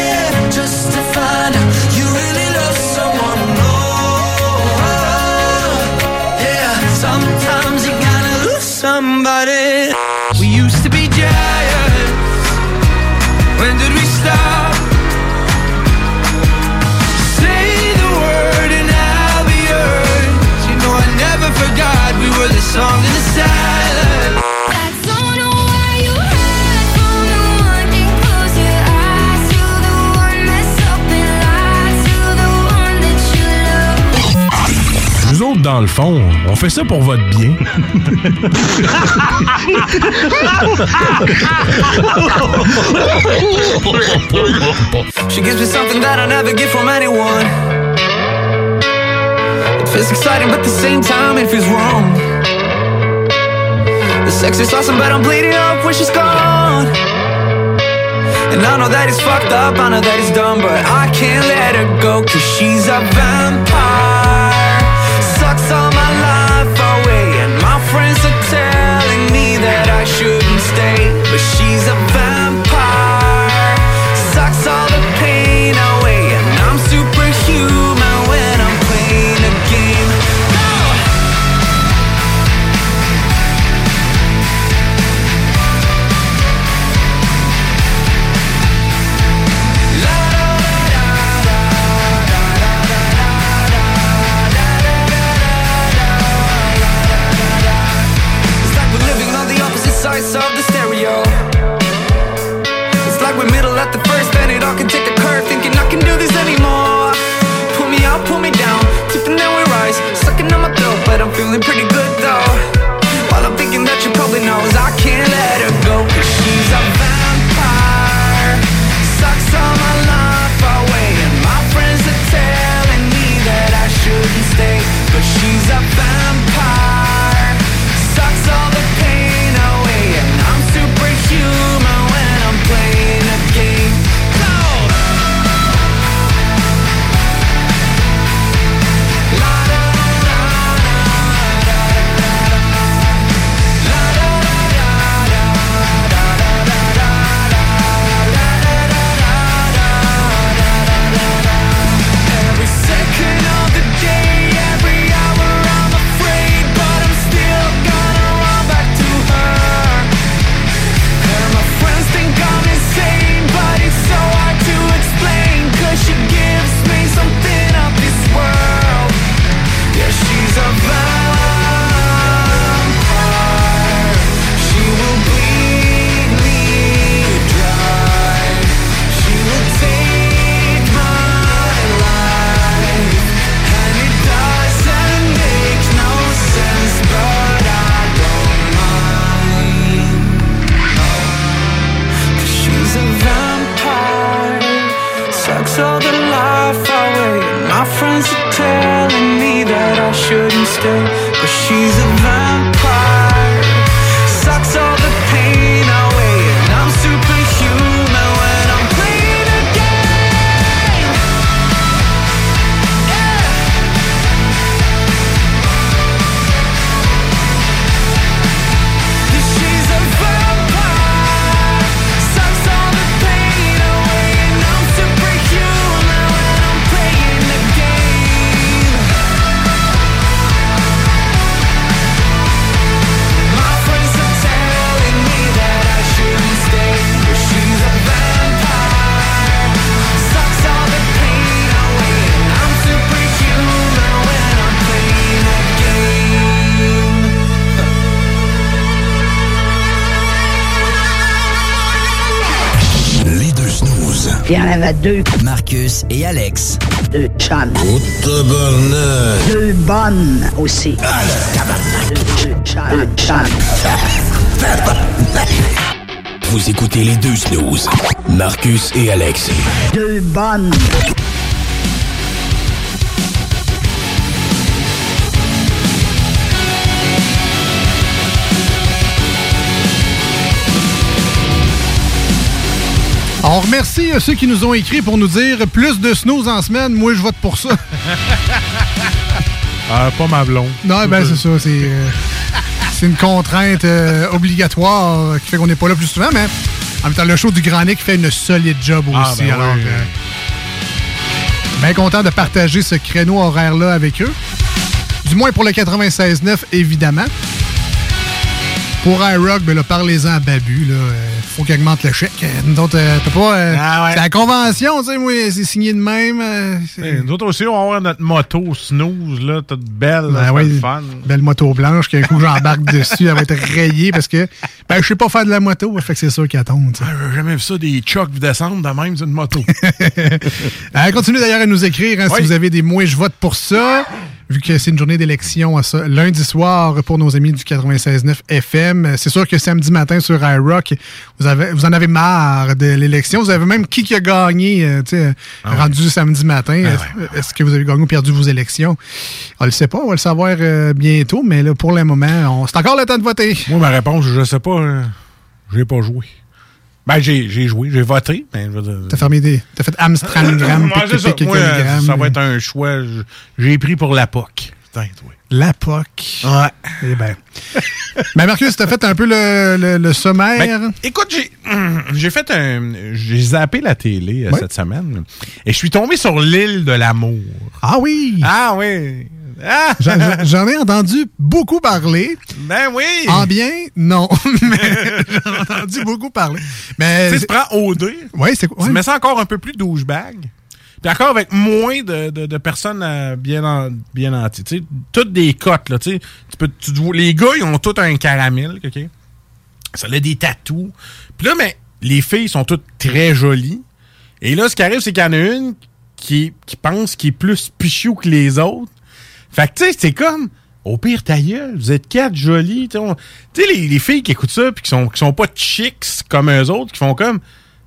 song in the silence. Nous autres, dans le fond, on fait ça pour votre bien. She gives me something that I never get from anyone. It feels exciting, but at the same time, it feels wrong. The sex is awesome, but I'm bleeding up when she's gone. And I know that it's fucked up, I know that it's dumb, but I can't let her go, cause she's a vampire. Sucks all my life away, and my friends are telling me that I shouldn't stay, but she's a deux. Marcus et Alex. Deux chums. Deux bonnes aussi. Deux, deux. Deux. Vous écoutez les deux snooze. Marcus et Alex. Deux bonnes. On remercie euh, ceux qui nous ont écrit pour nous dire plus de snooze en semaine. Moi, je vote pour ça. *laughs* Ah, pas ma blonde. Non, ben c'est ça. C'est euh, c'est une contrainte euh, obligatoire qui fait qu'on n'est pas là plus souvent, mais en même temps, le show du Grand Nick fait une solide job aussi. Ah, ben alors, oui. bien content de partager ce créneau horaire-là avec eux. Du moins pour le 96.9, évidemment. Pour iRock, ben là, parlez-en à Babu. Là, faut qu'il augmente le chèque. Nous autres, euh, t'as pas. euh, Ah, C'est la convention, tu sais, moi, c'est signé de même. euh, Hey, nous autres aussi, on va avoir notre moto snooze, là, toute belle, Ben fun. belle moto blanche, qu'un coup j'embarque *laughs* dessus, elle va être rayée parce que ben, je sais pas faire de la moto, fait que c'est sûr qu'elle tombe. tu sais. Ah, J'ai jamais vu ça, des chocs descendre de même sur une moto. *laughs* Euh, continuez d'ailleurs à nous écrire hein, Oui. si vous avez des mots, je vote pour ça. Vu que c'est une journée d'élection à ça, lundi soir pour nos amis du 96.9 FM. C'est sûr que samedi matin sur iRock, vous, avez, vous en avez marre de l'élection. Vous avez même qui qui a gagné, euh, tu sais, rendu samedi matin. Est-ce est-ce que vous avez gagné ou perdu vos élections? On le sait pas, on va le savoir euh, bientôt, mais là, pour le moment, on- c'est encore le temps de voter. Moi, ma réponse, je sais pas. euh, j'ai pas joué. Ben, j'ai j'ai joué, j'ai voté. Ben, je veux dire- T'as fermé des. T'as fait Amstramgram, *laughs* Ouais, c'est ça. pic, Moi, euh, picogramme. ça va être un choix. J'ai pris pour la POC. Putain, toi. La POC. Ouais. Eh ben. *laughs* ben, Marcus, t'as fait un peu le, le- le sommaire. Ben, écoute, j'ai *clears throat* j'ai fait un. J'ai zappé la télé euh, cette semaine. Et je suis tombé sur l'île de l'amour. ah oui! Ah oui! Ah! J'en- ai entendu beaucoup parler. Ben oui! En bien, non. *laughs* Mais j'en ai entendu beaucoup parler. Mais. Tu sais, tu prends OD. Oui, c'est quoi? Tu mets ça encore un peu plus douchebag. Puis encore avec moins de, de- de personnes euh, bien, en, bien nantis. Tu sais, toutes des cotes, là. Tu sais, tu peux, tu, les gars, ils ont tous un caramel, OK? Ça a des tatous. Puis là, mais les filles sont toutes très jolies. Et là, ce qui arrive, c'est qu'il y en a une qui, qui pense qu'il est plus pichou que les autres. Fait que, tu sais, c'est comme, au pire, ta gueule, vous êtes quatre jolies. Tu sais, les filles qui écoutent ça, puis qui sont, qui sont pas chicks comme eux autres, qui font comme,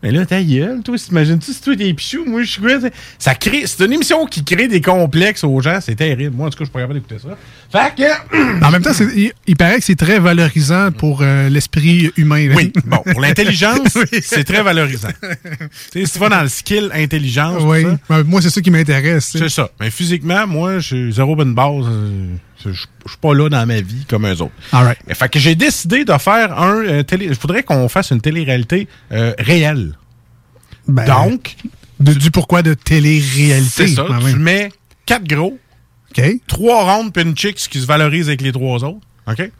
mais là, ta gueule, toi, t'imagines-tu si toi t'es pichou, moi je suis quoi? Ça crée, c'est une émission qui crée des complexes aux gens, c'est terrible. Moi, en tout cas, je suis pas capable d'écouter ça. Fait que, *clears throat* En même temps, il, il paraît que c'est très valorisant pour euh, l'esprit humain. là. oui, bon, pour l'intelligence, *laughs* c'est très valorisant. Tu sais, si tu vas dans le skill intelligence, Oui. tout ça, Ben, Moi, c'est ça qui m'intéresse. c'est ça. Mais physiquement, moi, je suis zéro bonne base. euh, Je je suis pas là dans ma vie comme eux autres. All right. Mais Fait que j'ai décidé de faire un euh, télé. Il faudrait qu'on fasse une télé-réalité euh, réelle. Ben, Donc, de- du pourquoi de télé-réalité. c'est ça. Ah, oui. Tu mets quatre gros, OK. trois rondes puis une chicks qui se valorisent avec les trois autres. OK?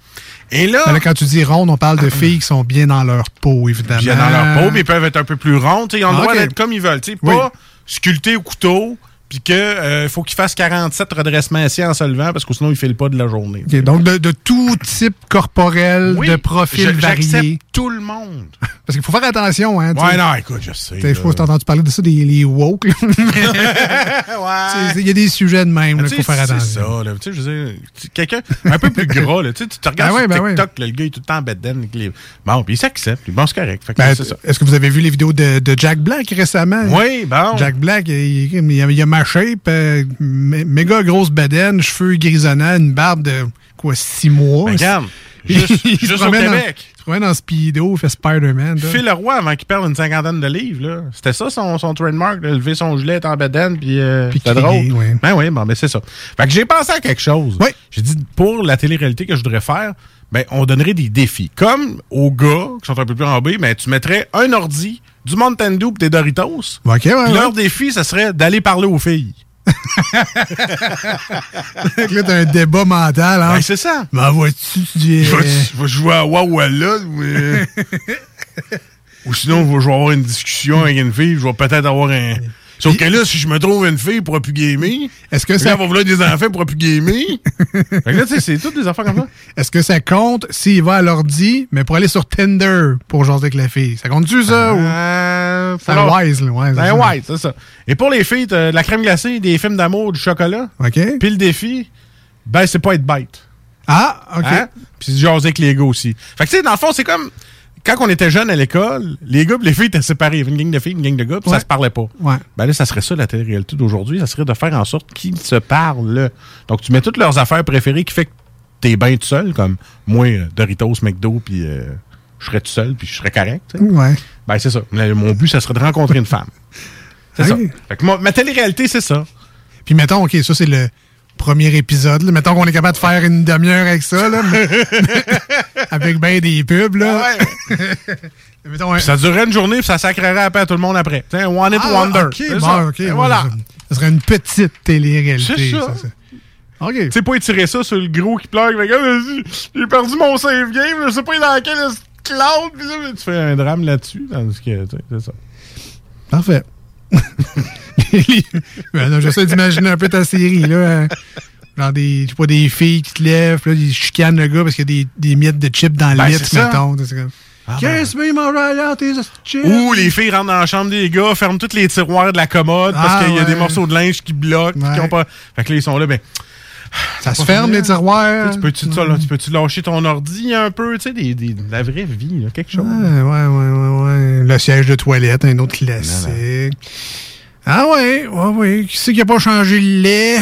Et là, Ben là, quand tu dis ronde, on parle de *clears throat* filles qui sont bien dans leur peau, évidemment. bien dans leur peau, mais ils peuvent être un peu plus rondes. Ils ont le Ah, droit d'être comme ils veulent. tu sais, Oui. Pas sculptés au couteau, puis qu'il faut qu'ils fassent 47 redressements assis en se levant, parce que sinon, ils ne filent pas de la journée. Donc, de, de tout type corporel, Oui, de profil varié. tout le monde. *laughs* Parce qu'il faut faire attention, hein. Ouais, non, écoute, je sais. Là. faut t'as entendu parler de ça, des les woke. Ouais. *laughs* *laughs* Il y a des sujets de même, il Tu faut faire C'est attention. ça, là. Tu sais, je veux dire, quelqu'un un peu plus gras, là. Tu te regardes Ben ouais, sur ben. TikTok, là, le gars, il est tout le temps en avec les... Bon, puis il s'accepte, bon, c'est correct. Ben, c'est ça. Est-ce que vous avez vu les vidéos de, de Jack Black récemment? Oui, bon. Jack Black, il, il a, il a ma shape, euh, mé- méga grosse bedaine, cheveux grisonnants, une barbe de quoi, six mois? Ben, regarde, *laughs* Il juste, se juste au promène en- Québec. il se promène en speedo, il fait Spider-Man. Phil Leroy, avant qu'il perde une cinquantaine de livres, c'était ça son, son trademark, de lever son gilet, en bedaine, puis euh, Puis c'était drôle. ouais. Ben oui, bon, ben c'est ça. Fait que j'ai pensé à quelque chose. Oui. J'ai dit, pour la télé-réalité que je voudrais faire, ben, on donnerait des défis. Comme aux gars qui sont un peu plus en B, ben, tu mettrais un ordi, du Mountain Dew pis des Doritos. OK, ouais, leur défi, ça serait d'aller parler aux filles. *laughs* Là, t'as un débat mental. Hein? Ben, c'est ça. Ben, vois-tu, tu dis... Je vais, vais jouer à Wawala, ou, euh, ou sinon, je vais avoir une discussion avec une fille, je vais peut-être avoir un. Sauf que là, si je me trouve une fille pour plus gamer, est-ce que ça elle va vouloir des enfants pour plus gamer? *laughs* fait que là, tu sais, c'est toutes des affaires comme ça. Est-ce que ça compte s'il va à l'ordi, mais pour aller sur Tinder pour jaser avec la fille? Ça compte-tu, ça? Euh, ou... C'est wise, là. Ouais, C'est ça. wise, c'est ça. Et pour les filles, t'as de la crème glacée, des films d'amour, du chocolat. OK. Puis le défi, ben, c'est pas être bête. Ah, OK. Hein? Puis jaser avec les gars aussi. Fait que, tu sais, dans le fond, c'est comme quand on était jeunes à l'école, les gars et les filles étaient séparés. Il y avait une gang de filles, une gang de gars, puis Ouais. ça se parlait pas. Ouais. Ben là, ça serait ça la télé-réalité d'aujourd'hui. Ça serait de faire en sorte qu'ils se parlent. Donc, tu mets toutes leurs affaires préférées qui fait que t'es bien tout seul, comme moi, euh, Doritos, McDo, puis euh, je serais tout seul, puis je serais correct. Ouais. Ben, c'est ça. Mon but, ça serait de rencontrer une femme. *laughs* C'est ça. Fait que moi, ma télé-réalité, c'est ça. Puis mettons, OK, ça, c'est le premier épisode. là. Mettons qu'on est capable de faire une demi-heure avec ça, là, mais- *laughs* avec ben des pubs, là. *laughs* mettons, un- Puis ça durerait une journée, puis ça sacrerait après à tout le monde après. Tu sais, un one hit Ah, wonder. Bon, ça. Voilà. Ça, ça serait une petite télé-réalité. C'est ça. OK. Tu sais pas étirer ça sur le gros qui pleure. J'ai perdu mon save game, je sais pas dans quel cloud. Pis là, tu fais un drame là-dessus. Tandis que, tu sais, c'est ça. Parfait. *laughs* Ben J'essaie d'imaginer un peu ta série, là. hein. Genre des, pas, des filles qui te lèvent, là, ils chicanent le gars parce qu'il y a des, des miettes de chips dans le Ben, lit, c'est ça. mettons. Qu'est-ce que tes chips? Ou les filles rentrent dans la chambre des gars, ferment tous les tiroirs de la commode Ah, parce qu'il y a ouais. des morceaux de linge qui bloquent. qui ont pas... Fait que là, ils sont là, ben. Ça se ferme, les tiroirs. Tu peux-tu tu peux-tu lâcher ton ordi un peu, tu sais, des, des- de la vraie vie, là, quelque chose? Ouais, ouais, ouais, ouais. Le siège de toilette, un autre classique. Ah ouais, ouais, ouais. Qui c'est qui a pas changé le lait?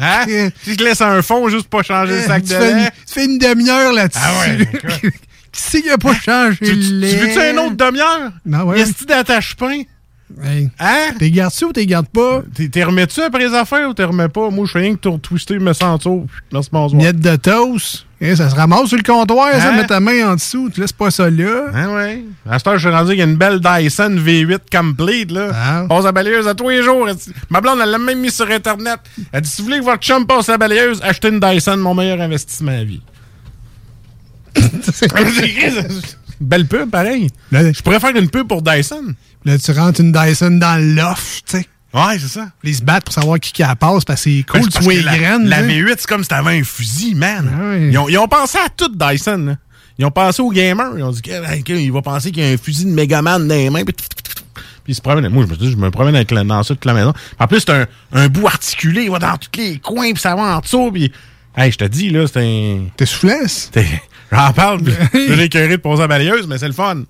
Hein? *laughs* Tu te laisses un fond juste pour pas changer le sac tu, de fais lait. une, tu fais une demi-heure là-dessus. Ah ouais, *laughs* qui c'est qui a pas changé Tu, tu, le lait? tu veux-tu un autre demi-heure? Non, ouais. Est-ce que d'attache-pain? Hey. Hein? T'es gardes-tu ou t'es gardes pas? T'es t'es remets-tu après les affaires ou t'es remets pas? Moi, je fais rien que tour twister, me sens autour. Merci, bonsoir. Miette de toast. Eh, ça se ramasse sur le comptoir, ça, Hein? mets ta main en dessous, tu laisses pas ça là. Hein, ouais. À cette heure, je suis rendu qu'il y a une belle Dyson V8 complete, là. Ah. Passe la balayeuse à tous les jours. Dit- Ma blonde, elle l'a même mis sur Internet. Elle dit, si vous voulez que votre chum passe la balayeuse, achetez une Dyson, mon meilleur investissement à vie. *laughs* *laughs* Belle pub, pareil. Je pourrais faire une pub pour Dyson. Là, tu rentres une Dyson dans loft, tu sais. Ouais, c'est ça. Ils se battent pour savoir qui qui la passe parce que c'est cool, Ben, tu vois les la, graines. la tu sais. V8, c'est comme si t'avais un fusil, man. Ah ils, ont, ils ont pensé à tout Dyson. là. Ils ont pensé aux gamers. Ils ont dit qu'il va penser qu'il y a un fusil de Megaman dans les mains. Puis, puis il se promène. Moi, je me dis, je me promène avec la, dans ça toute la maison. En plus, c'est un, un bout articulé. Il va dans tous les coins, puis ça va en dessous. Puis, hey, je te dis, là, c'est un. T'es soufflesse? J'en parle, puis *laughs* je écœuré de passer à la balayeuse, mais c'est le fun.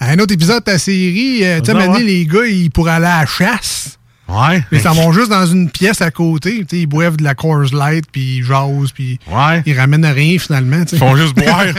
À un autre épisode de ta série, euh, tu sais, Ah, maintenant, ouais. les gars, ils pourraient aller à la chasse. Ouais. Ils s'en vont juste dans une pièce à côté. tu sais, Ils boivent de la Coors Light, puis ils jasent, puis Ouais. ils ramènent rien finalement. Ils font juste boire. *laughs* ouais.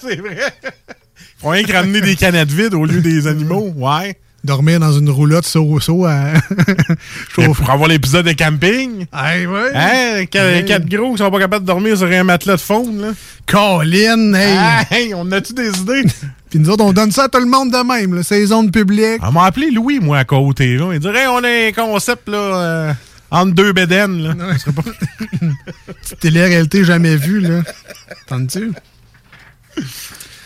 c'est vrai. Ils font rien que ramener des canettes vides au lieu des animaux. Ouais. Dormir dans une roulotte saut-saut à... *laughs* Et Pour avoir l'épisode de camping? Hey, ouais. Hein? Quatre, Hey. quatre gros qui sont pas capables de dormir sur un matelas de faune, là. Colin, hey! Hey, on a-tu des idées? *laughs* Puis nous autres, on donne ça à tout le monde de même, là. Saison de public. On m'a appelé Louis, moi, à côté, là. Il dirait, on a un concept, là, euh, entre deux bédaines, là. Pas- *laughs* Petite télé-réalité jamais vue, là. T'entends-tu?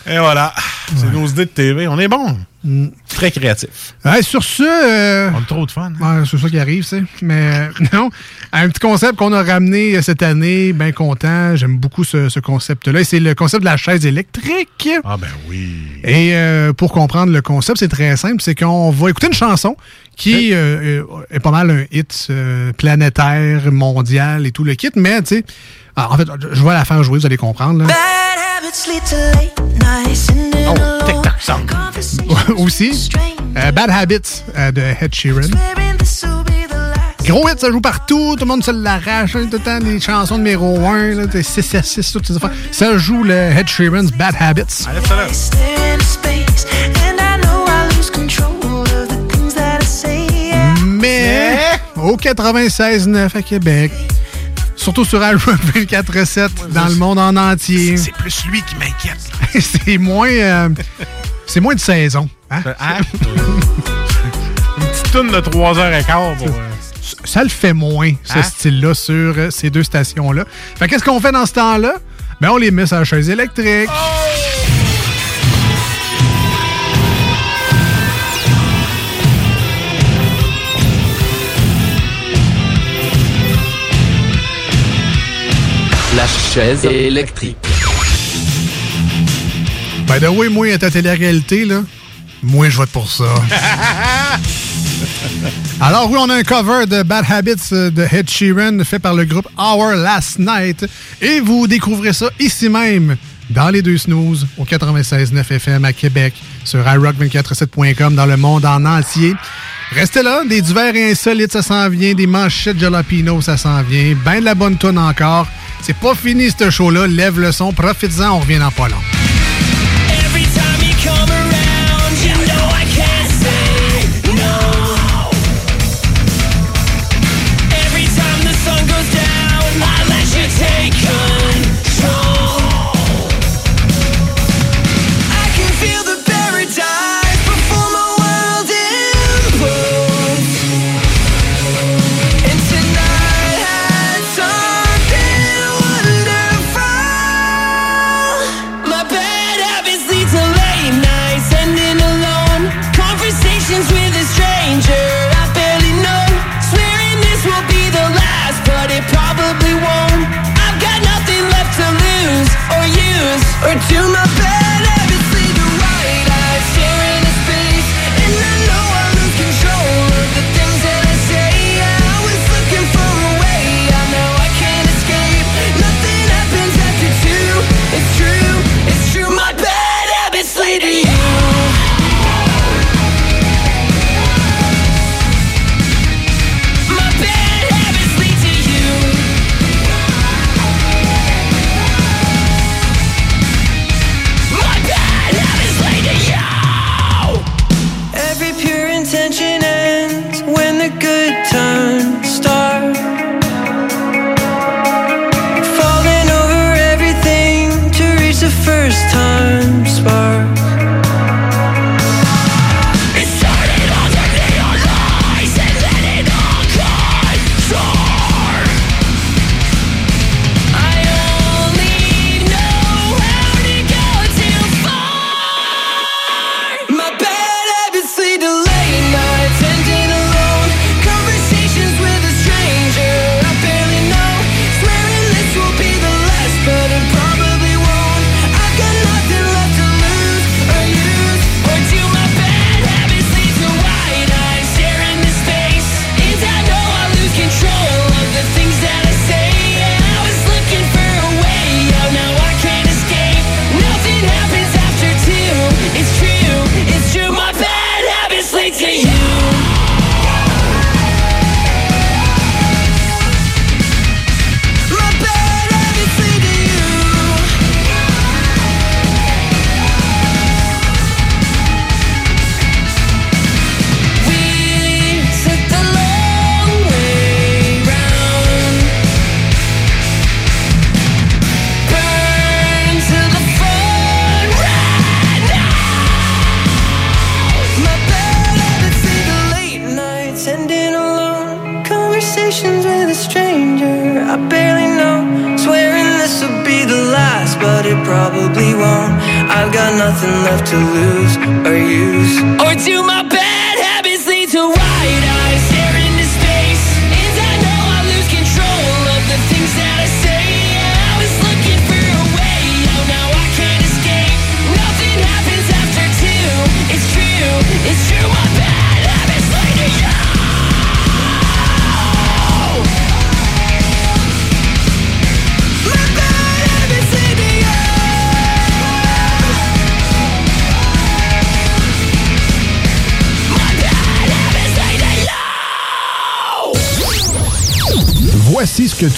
Et voilà. C'est nos idées de TV. On est bon. Mm. Très créatif. Ouais, sur ce... euh, On a trop de fun. Ouais, c'est ça qui arrive, c'est. Mais euh, *laughs* non, un petit concept qu'on a ramené euh, cette année, bien content. J'aime beaucoup ce, ce concept-là. C'est le concept de la chaise électrique. Ah ben oui. Et euh, pour comprendre le concept, c'est très simple. C'est qu'on va écouter une chanson qui euh, est pas mal un hit planétaire, mondial et tout le kit. Mais, tu sais, ah, en fait, je vais la faire jouer, vous allez comprendre. là. Oh. Aussi, euh, Bad Habits euh, de Ed Sheeran. Gros hit, ça joue partout, tout le monde se l'arrache, tout le temps, les chansons numéro 1, 6 à 6, toutes ces affaires. Ça joue le Ed Sheeran's Bad Habits. Allez, ça là. Mais au 96.9 à Québec, surtout sur Album *laughs* 24.7 dans le monde en entier, C'est plus lui qui m'inquiète. *laughs* c'est moins, euh, c'est moins de saison. hein? Hein? *laughs* Une petite toune de 3h15 pour... euh, ça le fait moins, ce Hein? style-là, sur euh, ces deux stations-là. Fait qu'est-ce qu'on fait dans ce temps-là? Ben, on les met sur la chaise électrique. slash chaise électrique. Ben de oui, moi, à ta télé-réalité, là, moi, je vote pour ça. *laughs* Alors oui, on a un cover de Bad Habits de Ed Sheeran fait par le groupe Our Last Night et vous découvrez ça ici même dans les deux snooze au 96.9 FM à Québec sur iRock247.com dans le monde en entier. Restez là, des divers et insolites, ça s'en vient, des manchettes jalapino, ça s'en vient, ben de la bonne tonne encore. C'est pas fini, ce show-là. Lève le son, profites-en, on revient dans pas long.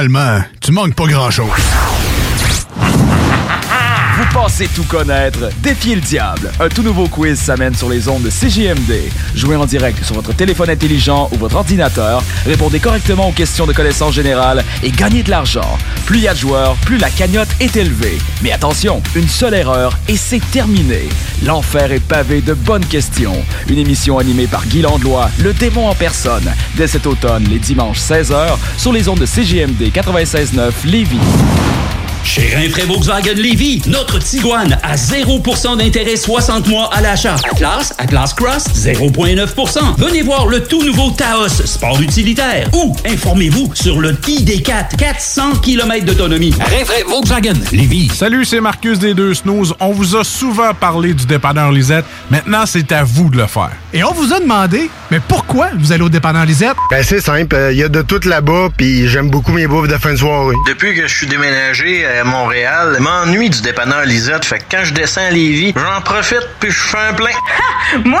finalement, tu manques pas grand-chose. Vous pensez tout connaître? Défiez le diable. Un tout nouveau quiz s'amène sur les ondes de CJMD. Jouez en direct sur votre téléphone intelligent ou votre ordinateur, répondez correctement aux questions de connaissance générale et gagnez de l'argent. Plus il y a de joueurs, plus la cagnotte est élevée. Mais attention, une seule erreur et c'est terminé. L'enfer est pavé de bonnes questions. Une émission animée par Guy Landlois, le démon en personne, dès cet automne, les dimanches 16h, sur les ondes de CGMD 96.9 Lévis. Chez Rinfraie Volkswagen Lévy, notre Tiguan à 0% d'intérêt 60 mois à l'achat. Atlas, Atlas Cross, 0,9%. Venez voir le tout nouveau Taos, sport utilitaire. Ou informez-vous sur le ID4, 400 km d'autonomie. Rinfraie Volkswagen Lévy. Salut, c'est Marcus des Deux Snooze. On vous a souvent parlé du dépanneur Lisette. Maintenant, c'est à vous de le faire. Et on vous a demandé, mais pourquoi vous allez au dépanneur Lisette? Ben, c'est simple. Il y a de tout là-bas, puis j'aime beaucoup mes bouffes de fin de soirée. Depuis que je suis déménagé à Montréal, je m'ennuie du dépanneur Lisette. Fait que quand je descends à Lévis, j'en profite puis je fais un plein. *laughs* Moi?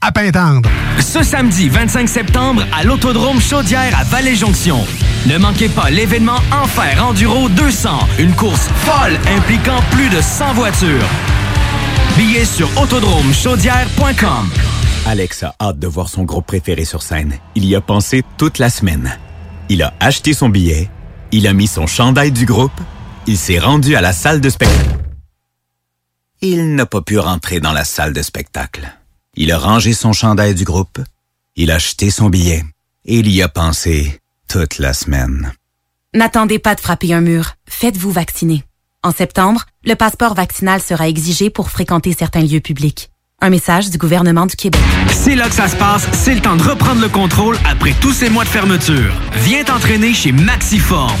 à Pintendre. Ce samedi 25 septembre à l'Autodrome Chaudière à Vallée-Jonction. Ne manquez pas l'événement Enfer Enduro 200, une course folle impliquant plus de 100 voitures. Billets sur autodromechaudière.com. Alex a hâte de voir son groupe préféré sur scène. Il y a pensé toute la semaine. Il a acheté son billet, il a mis son chandail du groupe, il s'est rendu à la salle de spectacle. Il n'a pas pu rentrer dans la salle de spectacle. Il a rangé son chandail du groupe, il a acheté son billet et il y a pensé toute la semaine. N'attendez pas de frapper un mur. Faites-vous vacciner. En septembre, le passeport vaccinal sera exigé pour fréquenter certains lieux publics. Un message du gouvernement du Québec. C'est là que ça se passe, c'est le temps de reprendre le contrôle après tous ces mois de fermeture. Viens t'entraîner chez Maxiform.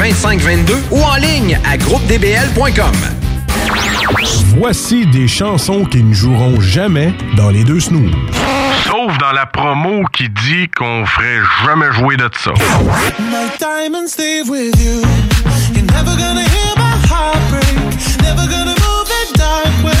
2522 ou en ligne à groupedbl.com. Voici des chansons qui ne joueront jamais dans les deux snooze. Sauf dans la promo qui dit qu'on ferait jamais jouer de ça. My diamonds stay with you. You're never gonna hear my heart break. Never gonna move dark ways.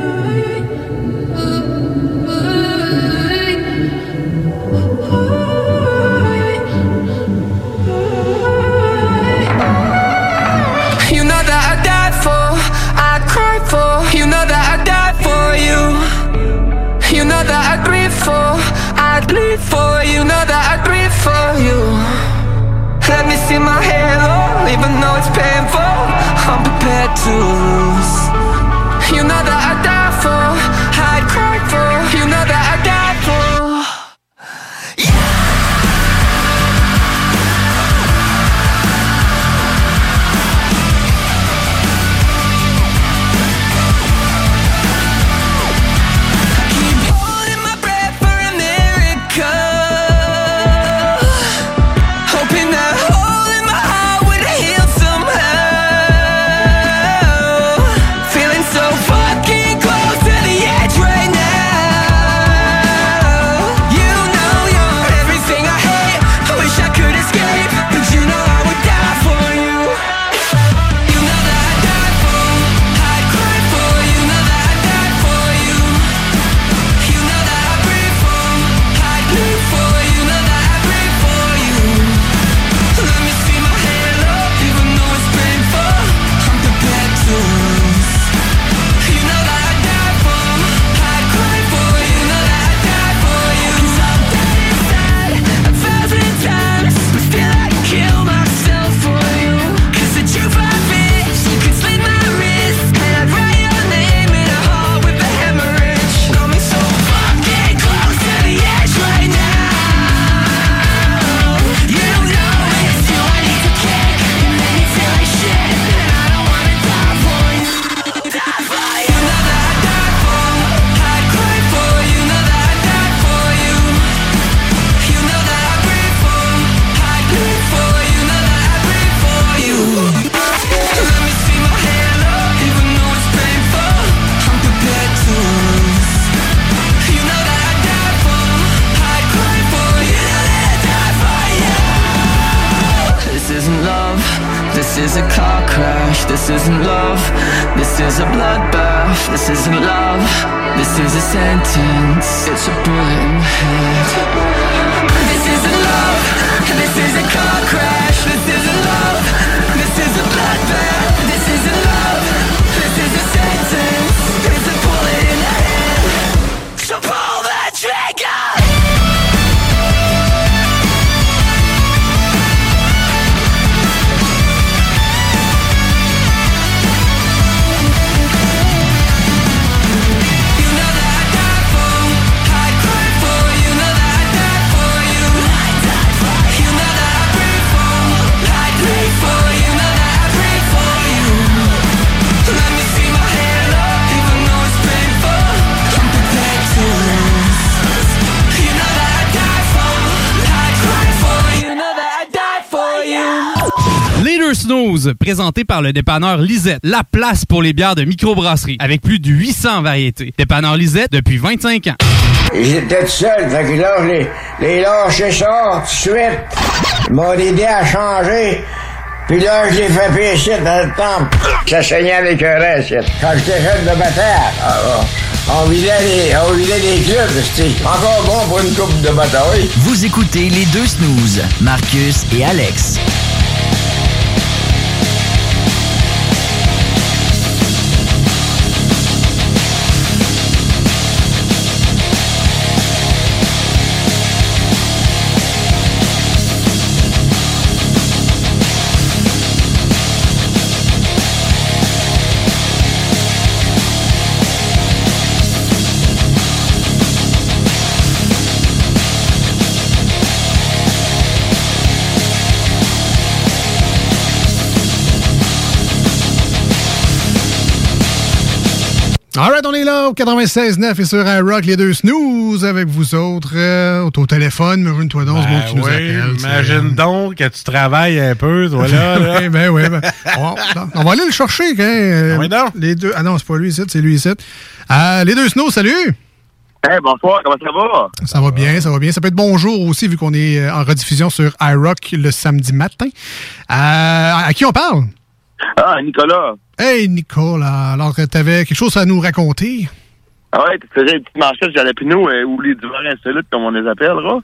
bleed for. You know that I grieve for you. Let me see my halo, even though it's painful, I'm prepared to lose. You know that I 12, présenté par le dépanneur Lisette, la place pour les bières de microbrasserie, avec plus de 800 variétés. Dépanneur Lisette depuis 25 ans. J'étais tout seul, fait que là, les, les lâchais ça tout de suite. Ils m'ont aidé à changer. Puis là, je l'ai fait pécher dans le temple. Ça saignait avec un reste. Quand j'étais jeune de bataille, ah, ah. on vidait les, on vidait les clubs. C'était encore bon pour une coupe de bataille. Vous écoutez les deux snooze, Marcus et Alex. Là au 96.9 et sur iRock, les deux snooze avec vous autres. Euh, au téléphone, me toi donc, ce monde qui nous oui, appelle. imagine donc que tu travailles un peu, toi, là. là. *laughs* Oui, ben oui. Ben, on, on va aller le chercher, quand, euh, Les deux. Ah non, c'est pas lui ici, c'est lui ici. Euh, les deux snooze, salut! Hey, bonsoir, comment ça va? Ça va bien, ça va bien. Ça peut être bonjour aussi, vu qu'on est euh, en rediffusion sur iRock le samedi matin. Euh, à qui on parle? Ah, Nicolas. Hey, Nicolas. Alors, tu avais quelque chose à nous raconter? Ah ouais, tu faisais une petite manchette jalapino euh, ou les divers insolites, comme on les appellera.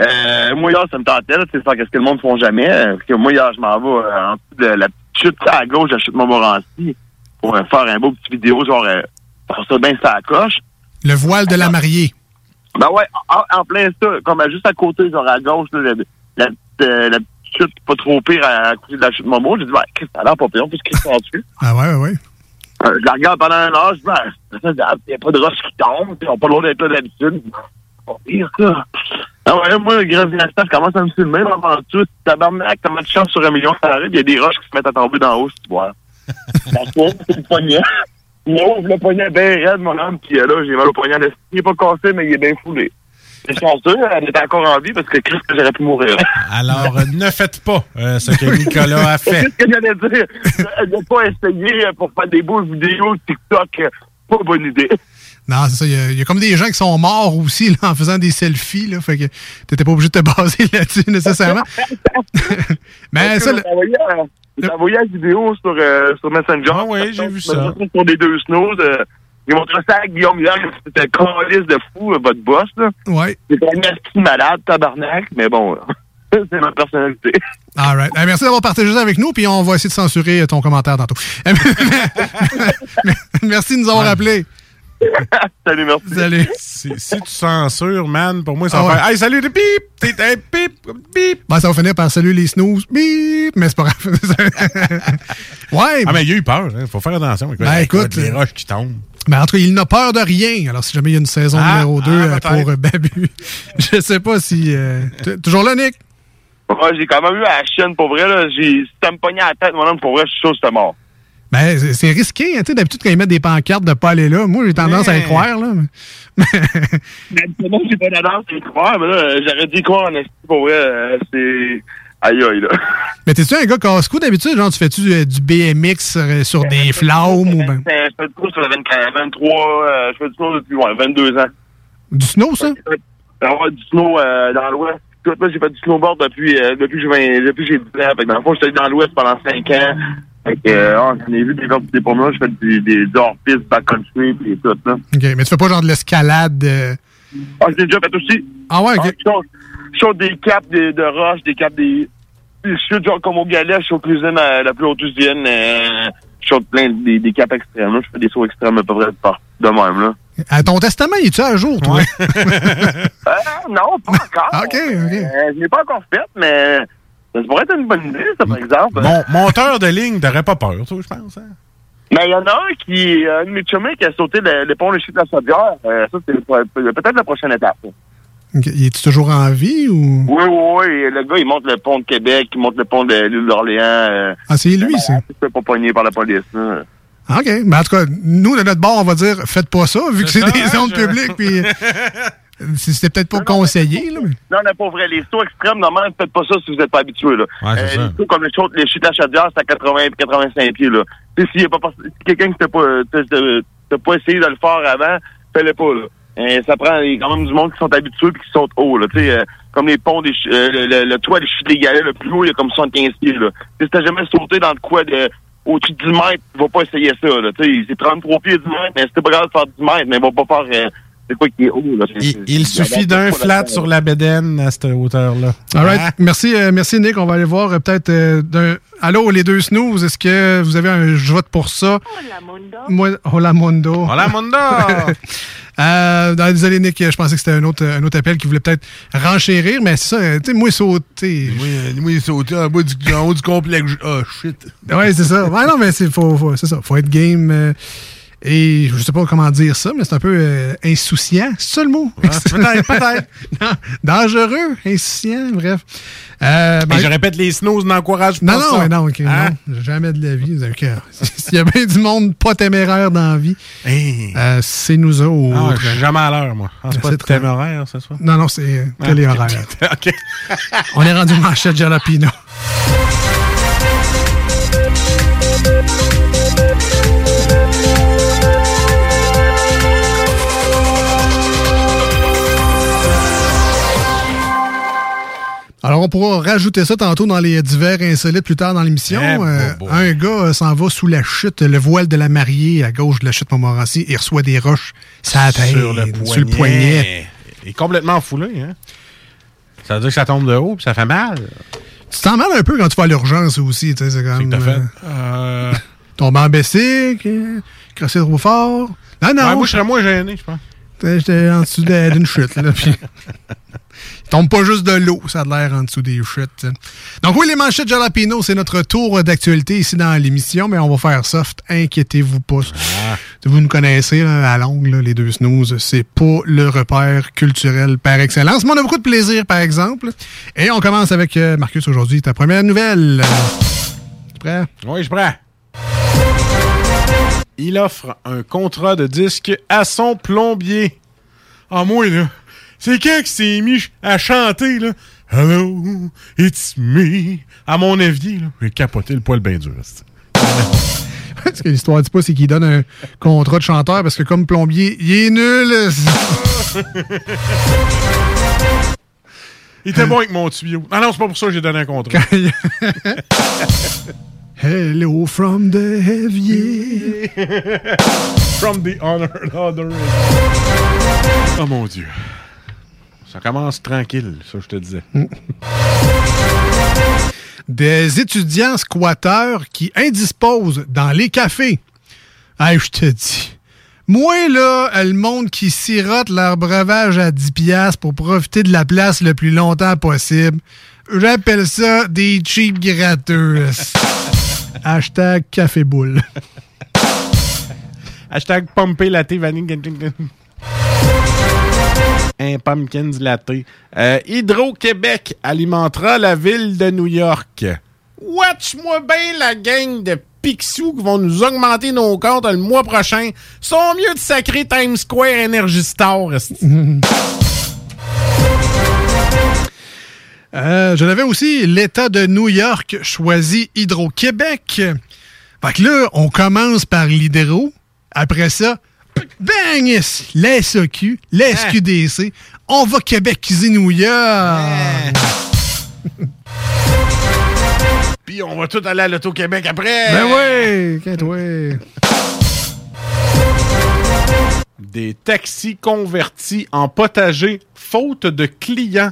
Euh, moi, hier, ça me tentait, là, tu sais, faire ce que le monde ne font jamais. euh, Parce que moi, hier, je m'en vais euh, en dessous de la petite chute à gauche, j'achète mon Montmorency pour euh, faire un beau petit vidéo, genre, euh, faire ça bien ça coche. Le voile de la mariée. Ben ouais, en, en plein ça, comme juste à côté, genre à gauche, là, la, la, la petite chute pas trop pire à, côté de la chute Momo. J'ai dit, ben, Chris, ça a l'air pas pire, puisqu'il se dessus. Ah ouais, ouais, ouais. Euh, je la regarde pendant un dis, ben, *laughs* il n'y a pas de roche qui tombe, ils ont pas loin d'être là d'habitude. C'est pas pire, ça. Ah ouais, moi, le grand je commence à me filmer dans l'aventure. Tabarnak, t'as mal de chance sur un million, ça arrive, il y a des roches qui se mettent à tomber d'en haut, si tu vois. *laughs* Parce que c'est le poignet. Il ouvre le poignet bien raide, mon homme, puis là, j'ai mal au poignet. Il est pas cassé, mais il est bien foulé. Je suis chanceux, elle est encore en vie parce que Chris, j'aurais pu mourir. Alors, euh, ne faites pas euh, ce que Nicolas a *laughs* C'est fait. ce que j'allais dire. Elle n'a pas essayé euh, pour faire des beaux vidéos TikTok. euh, Pas bonne idée. Non, c'est ça. Il y, a- il y a comme des gens qui sont morts aussi là, en faisant des selfies. Là, fait que t'étais pas obligé de te *laughs* baser là-dessus nécessairement. *laughs* Mais ça, le- J'ai envoyé, euh, la vidéo sur, euh, sur Messenger. Ah oui, j'ai vu ça. Sur des deux snows. Euh, j'ai montré ça à Guillaume hier. C'était un calice de fou, euh, votre boss. Là. Ouais. C'est un esti malade, tabarnak. Mais bon, *laughs* c'est ma personnalité. All right. Merci d'avoir partagé ça avec nous, puis on va essayer de censurer ton commentaire tantôt. *laughs* Merci de nous avoir appelés. *laughs* salut, merci. Salut. Si, si tu censures, man, pour moi, ça Ah va ouais. faire Hey, salut, bip! T'es un bip! Bip! Bon, ça va finir par salut les snooze. Bip! Mais c'est pas grave. *laughs* ouais. Ah, mais il a eu peur, hein. Faut faire attention. avec Ben, écoute, les euh, roches qui tombent. Mais en tout cas, il n'a peur de rien. Alors, si jamais il y a une saison Ah, numéro 2 ah, peut-être. pour euh, Babu, *laughs* je sais pas si. euh, toujours là, Nick? Ouais, j'ai quand même eu à la chienne, pour vrai. Là. J'ai, si ça me pognait à la tête, mon homme, pour vrai, je suis sûr que c'était mort. Ben, c'est- risqué. hein. Tu sais, d'habitude, quand ils mettent des pancartes de pas aller là, moi, j'ai tendance à y croire. Là. *laughs* Maintenant, j'ai pas d'adresse à y croire, mais là, j'aurais dit quoi en esti, pour vrai, euh, c'est... Aïe, aïe, là. *laughs* Mais t'es-tu un gars casse-cou d'habitude? Genre, tu fais-tu euh, du BMX euh, sur des flammes ou ben, Je fais du coup sur le 24, 23, euh, je fais du snow depuis ouais, 22 ans. du snow, ça? Ouais, du snow euh, dans l'Ouest. J'ai fait du snowboard depuis, euh, depuis que j'ai 20 depuis que j'ai 10 ans. Fait que dans le fond, j'étais dans l'Ouest pendant 5 ans. Fait que, euh, ah, j'en ai vu des gars des promenades, je fais des, des, des hors-pistes, backcountry, pis tout, là. OK, mais tu fais pas genre de l'escalade. euh, Ah, je l'ai déjà fait aussi. Ah ouais, ok. saute- je saute des caps de, de roches, des caps des... Je saute genre comme au galet, je saute l'usine à la plus haute usine. Euh, je saute plein de- des, des caps extrêmes, là. Je fais des sauts extrêmes à peu près de même, là. À ton testament, il est-tu à jour, toi? *laughs* Euh, non, pas encore. *laughs* OK, OK. Euh, je l'ai pas encore fait, mais ça pourrait être une bonne idée, ça, par exemple. Mon monteur de ligne, t'aurais pas peur, toi, je pense. Hein? Mais il y en a un qui, un de mes qui a sauté le, le pont de chute de la Chaudière. Euh, ça, c'est peut-être la prochaine étape. Il est-tu toujours en vie ou? Oui, oui, oui. Le gars, il monte le pont de Québec, il monte le pont de l'île d'Orléans. Euh, Ah, c'est lui, ça? il se fait pas pogner par la police. Ah, OK. Mais en tout cas, nous, de notre bord, on va dire, faites pas ça, vu que c'est des zones publiques, puis. *laughs* c'est- C'était peut-être pas conseillé, là. mais- Non, mais pas vrai. Les sauts extrêmes, normalement, faites pas ça si vous n'êtes pas habitué. Là. Ouais, c'est ça. les sauts comme les chutes, les chutes à Chaudière, c'est à 80 et 85 pieds. Là. Tu sais, s'il y a pas, si quelqu'un qui t'a pas, t'a- t'a- t'a pas essayé de le faire avant, fais-le pas. Là. Euh, ça prend il y a quand même du monde qui sont habitués et qui sautent haut. Là. Tu sais, euh, comme les ponts, des, ch- euh, le, le- le toit des chutes des galets, le plus haut, il y a comme 75 pieds. Là. Si t'as jamais sauté dans le quoi de au-dessus de 10 mètres, va pas essayer ça. Là. Tu sais, c'est 33 pieds 10 mètres, mais c'était pas grave de faire 10 mètres, mais va pas faire... C'est quoi qui est haut. Là. Il, suffit d'un flat sur la bédaine à cette hauteur-là. All right. Ah. Merci, euh, merci, Nick. On va aller voir euh, peut-être euh, d'un. Allô, les deux snooze, est-ce que vous avez un vote pour ça? Moi, Hola Mundo. Hola Mundo! *laughs* Euh, désolé, Nick, je pensais que c'était un autre, un autre appel qui voulait peut-être renchérir, mais c'est ça, tu sais, moi, sauter. Moi, sauter en, bas du, en haut du complexe. Oh, shit. Ouais, c'est ça. Ouais, non, mais c'est faut, faut- c'est ça. Faut être game. Et je sais pas comment dire ça, mais c'est un peu euh, insouciant. C'est ça le mot? *laughs* peut-être, peut-être. *laughs* Non, dangereux, insouciant, bref. Euh, ben- je répète, les snows n'encouragent pas non, non, ça. mais non, ok, Hein? non, jamais de la vie. *laughs* S'il y a bien du monde pas téméraire dans la vie, euh, c'est nous autres. Ah, je suis jamais à l'heure, moi. Ah, c'est pas téméraire, ce soir? Non, non, c'est Ah, téléhoraire. OK. On est rendu manchette jalapino. Alors, on pourra rajouter ça tantôt dans les divers insolites plus tard dans l'émission. Eh, Euh, un gars euh, s'en va sous la chute, le voile de la mariée à gauche de la chute Montmorency. Il reçoit des roches tête, Sur le poignet. sur le poignet. Il est complètement foulé, hein? Ça veut dire que ça tombe de haut puis ça fait mal. Tu t'en mêles un peu quand tu vas à l'urgence aussi. tu sais, C'est comme. t'as fait? *laughs* euh, tomber en bessic, euh, crasser trop fort. Non, non. Ouais, moi, je serais moins gêné, je pense. J'étais en dessous de- d'une chute, là. puis- tombe pas juste de l'eau, ça a de l'air en dessous des chutes. Donc oui, les manchettes Jalapino, c'est notre tour d'actualité ici dans l'émission, mais on va faire soft, inquiétez-vous pas. Vous nous connaissez là, à longue, là, les deux snooze, c'est pas le repère culturel par excellence, mais on a beaucoup de plaisir, par exemple. Et on commence avec euh, Marcus aujourd'hui, ta première nouvelle. Tu prêt? Oui, je suis prêt. Il offre un contrat de disque à son plombier. Ah, moi, là, c'est quand qui s'est mis à chanter, là? Hello, it's me. À mon évier, là, j'ai capoté le poil bien dur. c'est- *laughs* Ce que l'histoire dit pas, c'est qu'il donne un contrat de chanteur parce que comme plombier, il est nul. Il était bon avec mon tuyau. Ah non, c'est pas pour ça que j'ai donné un contrat. *laughs* Hello from the heavier. *laughs* From the honor. Oh mon Dieu. Ça commence tranquille, ça, je te disais. Des étudiants squatteurs qui indisposent dans les cafés. Hey, je te dis. Moi, là, le monde qui sirote leur breuvage à 10$ piastres pour profiter de la place le plus longtemps possible, j'appelle ça des cheap gratteux. *laughs* Hashtag café boule. Hashtag pomper latte vanille. Un pumpkins latte. Euh, Hydro-Québec alimentera la ville de New York. Watch-moi bien la gang de Picsou qui vont nous augmenter nos comptes le mois prochain. Sont mieux de sacrer Times Square Energy Star. *laughs* Euh, je l'avais aussi, l'État de New York choisit Hydro-Québec. Fait que là, on commence par l'Hydro. Après ça, bang! La SAQ, la SQDC. On va Québec-iser New York. *laughs* Puis on va tout aller à l'Auto-Québec après. Ben oui! Qu'est-ce ouais. Des taxis convertis en potager faute de clients.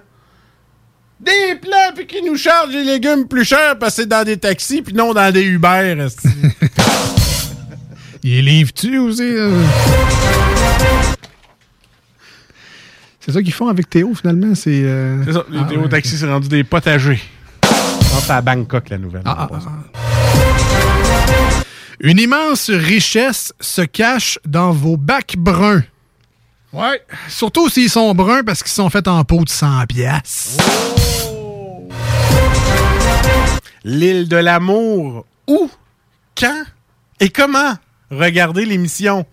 Des plans puis qui nous chargent les légumes plus chers parce que c'est dans des taxis puis non dans des Uber. Il les livre-tu aussi? là? C'est ça qu'ils font avec Théo, finalement. C'est euh, C'est ça, les ah, Théo ouais. taxis, c'est rendu des potagers. Je pense à Bangkok, la nouvelle. Ah, ah, Une immense richesse se cache dans vos bacs bruns. Ouais. Surtout s'ils sont bruns parce qu'ils sont faits en pot de 100 piastres. L'île de l'amour. Où? Quand? Et comment? Regardez l'émission.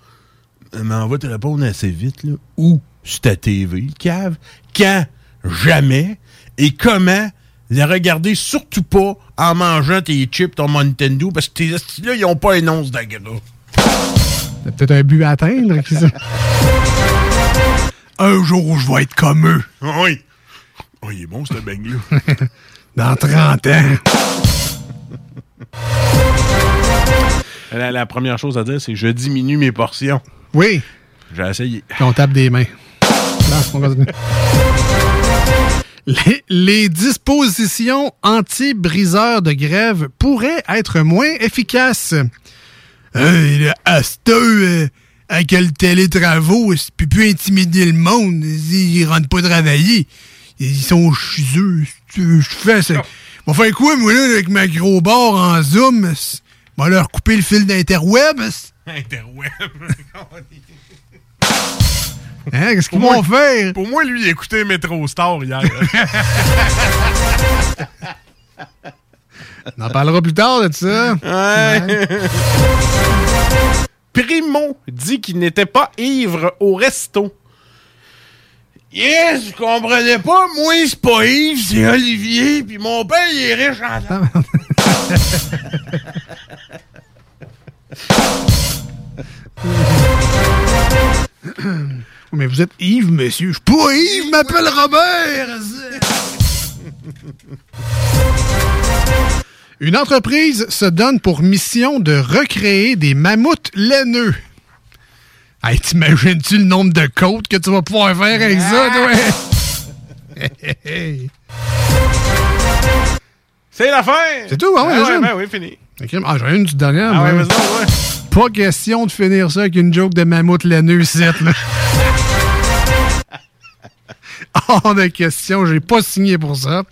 Euh, Mais on va te répondre assez vite, là. Où? Sur ta TV, le cave. Quand? Jamais. Et comment? La regarder surtout pas en mangeant tes chips, ton Nintendo, parce que tes là ils ont pas une once d'agra. T'as peut-être un but à atteindre. *laughs* qui ça? un jour, je vais être comme eux. Oui. Oh, il est bon, ce bang-là. *laughs* Dans 30 ans. *laughs* La, la première chose à dire, c'est je diminue mes portions. Oui. J'ai essayé. Puis on tape des mains. Non, on continue. Les, les dispositions anti-briseurs de grève pourraient être moins efficaces. Hey, là, à cette heure, euh, avec le télétravail, c'est plus, plus intimider le monde? Ils rentrent pas travailler. Ils sont chez eux. Je fais ça. On faire quoi, moi, là, avec ma gros barre en zoom? On va leur couper le fil d'interweb. Interweb. *laughs* Hein, qu'est-ce qu'ils vont faire? Pour moi, lui, il a écouté Metro Star hier. *laughs* On en parlera plus tard de ça. Ouais. *laughs* Primo dit qu'il n'était pas ivre au resto. Yes, je comprenais pas. Moi, c'est pas Yves, c'est Olivier. Puis mon père, il est riche en *coughs* Mais vous êtes Yves, monsieur. Je suis pas Yves, m'appelle Robert. Une entreprise se donne pour mission de recréer des mammouths laineux. Hey, t'imagines-tu le nombre de côtes que tu vas pouvoir faire avec ça, toi? C'est la fin. C'est tout, hein, Ah ouais, ben oui, fini. Ah, j'en ai une petite dernière. Ah ouais, ouais. Pas question de finir ça avec une joke de mammouth laineux, 7, là. *laughs* Hors de question, j'ai pas signé pour ça.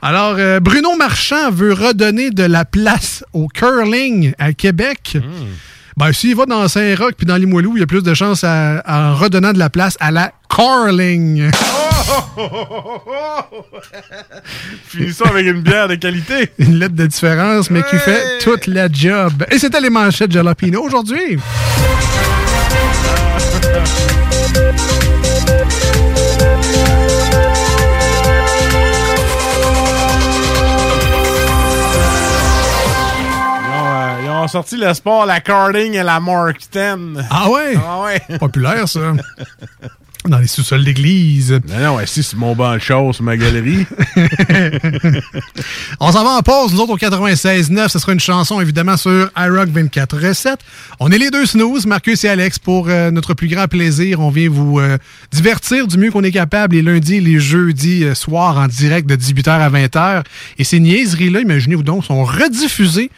Alors, euh, Bruno Marchand veut redonner de la place au curling à Québec. Ben, s'il va dans Saint-Roch puis dans Limoilou, il y a plus de chances en redonnant de la place à la curling. *laughs* Finissons avec une bière de qualité. Une lettre de différence, mais qui fait toute la job. Et c'était les manchettes Jalapino aujourd'hui. Ils ont, euh, ils ont sorti le sport, la karting et la Mark 10. Ah ouais? Ah ouais. Populaire, ça. *laughs* Dans les sous-sols d'église. Non, non, si c'est mon banc de sur ma galerie. *laughs* On s'en va en pause. Nous autres, au 96.9, ce sera une chanson, évidemment, sur iRock 24 recettes. On est les deux snooze, Marcus et Alex, pour euh, notre plus grand plaisir. On vient vous euh, divertir du mieux qu'on est capable les lundis et les jeudis euh, soirs en direct de 18h à 20h. Et ces niaiseries-là, imaginez-vous donc, sont rediffusées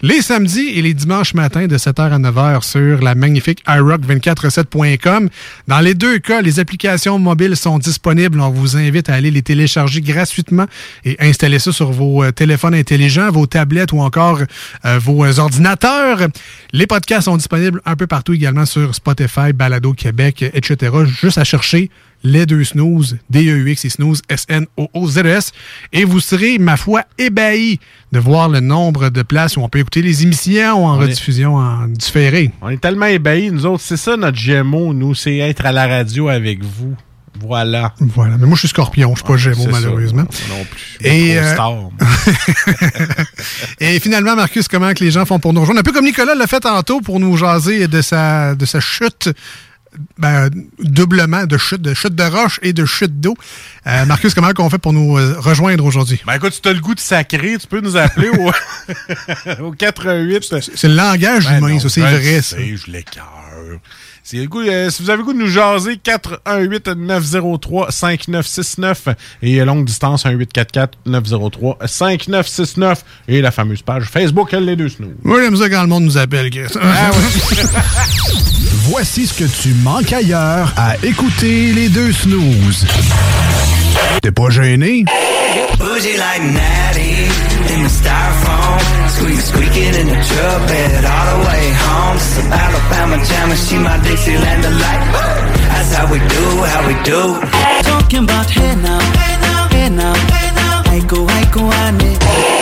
les samedis et les dimanches matins de 7h à 9h sur la magnifique iRock247.com. Dans les deux cas, les applications mobiles sont disponibles. On vous invite à aller les télécharger gratuitement et installer ça sur vos euh, téléphones intelligents, vos tablettes ou encore euh, vos euh, ordinateurs. Les podcasts sont disponibles un peu partout également sur Spotify, Balado Québec, etc. Juste à chercher les deux snooze, D-E-U-X et snooze, S-N-O-O-Z-E-S. Et vous serez, ma foi, ébahi de voir le nombre de places où on peut écouter les émissions en On est- rediffusion, en différé. On est tellement ébahis, nous autres. C'est ça notre gémeau, nous. C'est être à la radio avec vous. Voilà. Voilà. Mais moi, je suis scorpion, je suis pas gémeaux, c'est ça. malheureusement. Non plus. Et, euh. *laughs* Et finalement, Marcus, comment que les gens font pour nous rejoindre? Un peu comme Nicolas l'a fait tantôt pour nous jaser de sa, de sa chute. Ben, doublement de chute, de chute de roche et de chute d'eau. Euh, Marcus, comment qu'on fait pour nous euh, rejoindre aujourd'hui? Ben écoute, si t'as le goût de sacrer, tu peux nous appeler au, *laughs* au 88. C'est le langage Ben humain, non, ça, c'est vrai, ça. je l'écœure. Si, le goût, euh, si vous avez le goût de nous jaser, 418-903-5969 et euh, longue distance, 1844-903-5969 et la fameuse page Facebook, elle les deux snooze. Moi, j'aime ça quand le monde nous appelle, Chris. *laughs* Voici ce que tu manques ailleurs à écouter les deux snooze. T'es pas gêné? Bougie like Natty in the styrofoam. Squeak, squeaking in the trumpet all the way home. It's a Alabama jammer, she my Dixieland delight. That's how we do, how we do. Talking about hey now, hey now, hey now, hey now. Aiko, aiko, ane. It's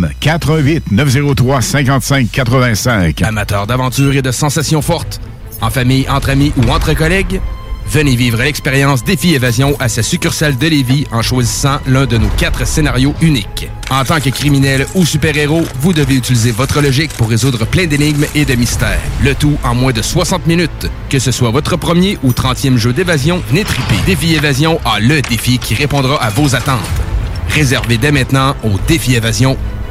418 903 55 85. Amateurs d'aventure et de sensations fortes, en famille, entre amis ou entre collègues, venez vivre l'expérience Défi Évasion à sa succursale de Lévis en choisissant l'un de nos quatre scénarios uniques. En tant que criminel ou super-héros, vous devez utiliser votre logique pour résoudre plein d'énigmes et de mystères. Le tout en moins de 60 minutes. Que ce soit votre premier ou 30e jeu d'évasion, venez triper. Défi Évasion a le défi qui répondra à vos attentes. Réservez dès maintenant au défiévasion.com.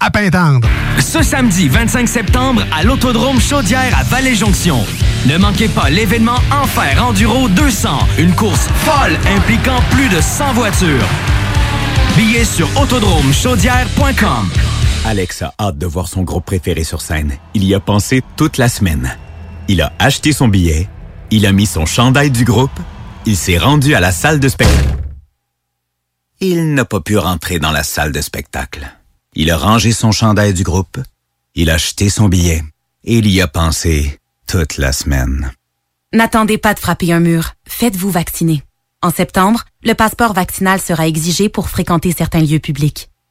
à Pintendre. Ce samedi 25 septembre à l'Autodrome Chaudière à Vallée-Jonction. Ne manquez pas l'événement Enfer Enduro 200, une course folle impliquant plus de 100 voitures. Billets sur autodromechaudière.com. Alex a hâte de voir son groupe préféré sur scène. Il y a pensé toute la semaine. Il a acheté son billet, il a mis son chandail du groupe, il s'est rendu à la salle de spectacle. Il n'a pas pu rentrer dans la salle de spectacle. Il a rangé son chandail du groupe, il a acheté son billet et il y a pensé toute la semaine. N'attendez pas de frapper un mur. Faites-vous vacciner. En septembre, le passeport vaccinal sera exigé pour fréquenter certains lieux publics.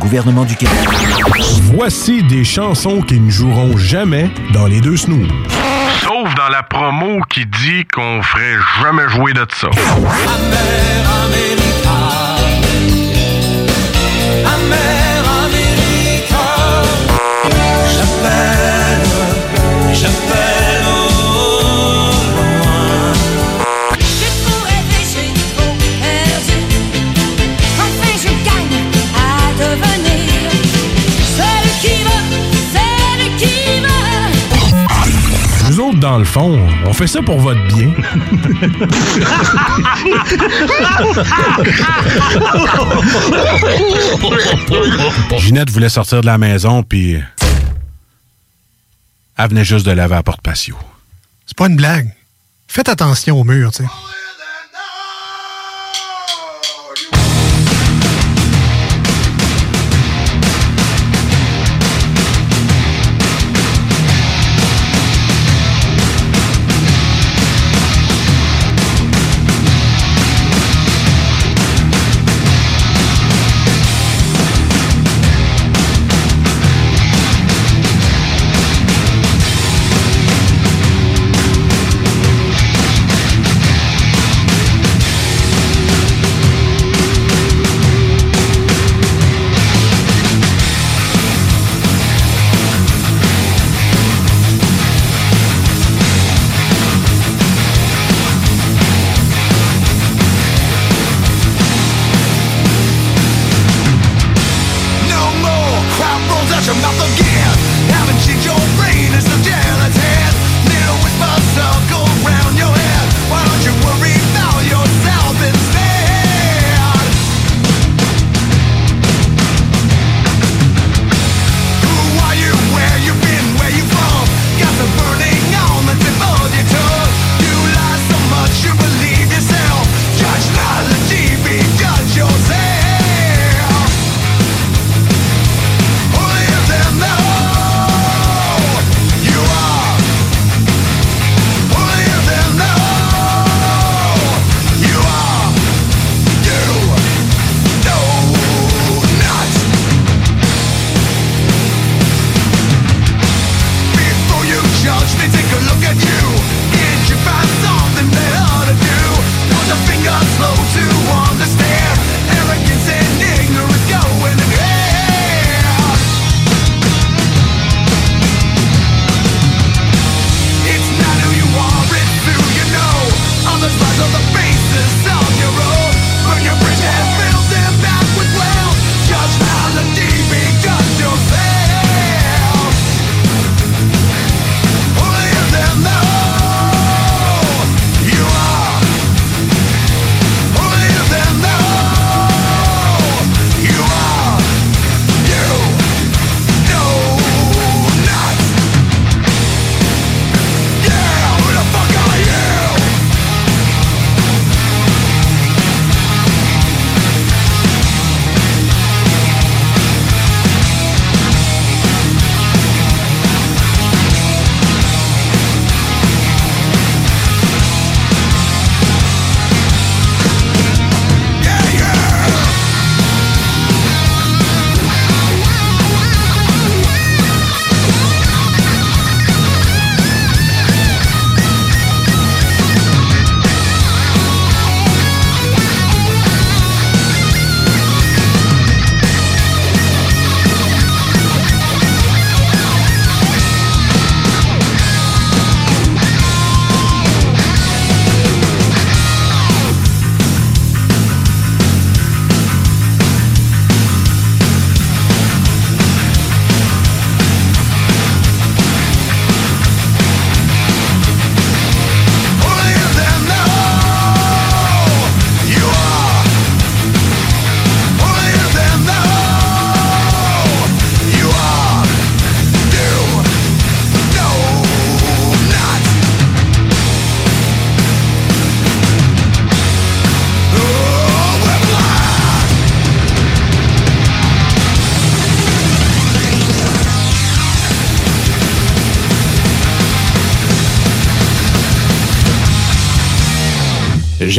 gouvernement du Québec. Voici des chansons qui ne joueront jamais dans les deux snooze. Sauf dans la promo qui dit qu'on ferait jamais jouer de ça. Dans le fond, on fait ça pour votre bien. Ginette voulait sortir de la maison, puis elle venait juste de laver à porte patio. C'est pas une blague. Faites attention au mur, tu sais.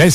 já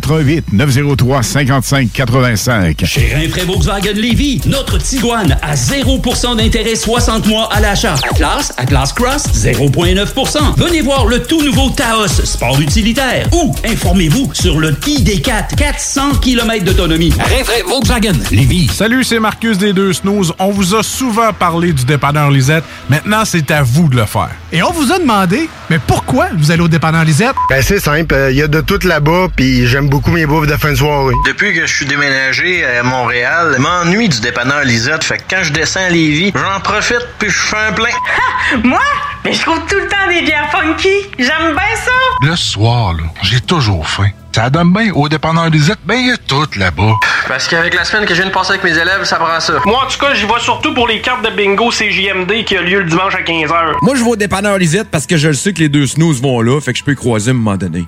418 903 55 85. Chez Rinfraie Volkswagen Lévy, notre Tiguan à 0% d'intérêt 60 mois à l'achat. Atlas, Atlas Cross, 0,9%. Venez voir le tout nouveau Taos, sport utilitaire. Ou informez-vous sur le ID4, 400 km d'autonomie. Rinfraie Volkswagen Lévy. Salut, c'est Marcus des Deux Snooze. On vous a souvent parlé du dépanneur Lisette. Maintenant, c'est à vous de le faire. Et on vous a demandé, mais pourquoi vous allez au dépanneur Lisette? Ben c'est simple, il y a de tout là-bas, puis j'aime beaucoup mes bouffes de fin de soirée. Depuis que je suis déménagé à Montréal, je m'ennuie du dépanneur Lisette. Fait que quand je descends à Lévis, j'en profite puis je fais un plein. *laughs* Moi? Mais je trouve tout le temps des bières funky. J'aime bien ça. Le soir, là, j'ai toujours faim. Ça donne bien au dépanneur Lisette, ben il y a tout là-bas. Parce qu'avec la semaine que je viens de passer avec mes élèves, ça prend ça. Moi, en tout cas, j'y vais surtout pour les cartes de bingo CJMD qui a lieu le dimanche à 15h. Moi, je vais au dépanneur Lisette parce que je le sais que les deux snooze vont là, fait que je peux y croiser à un moment donné.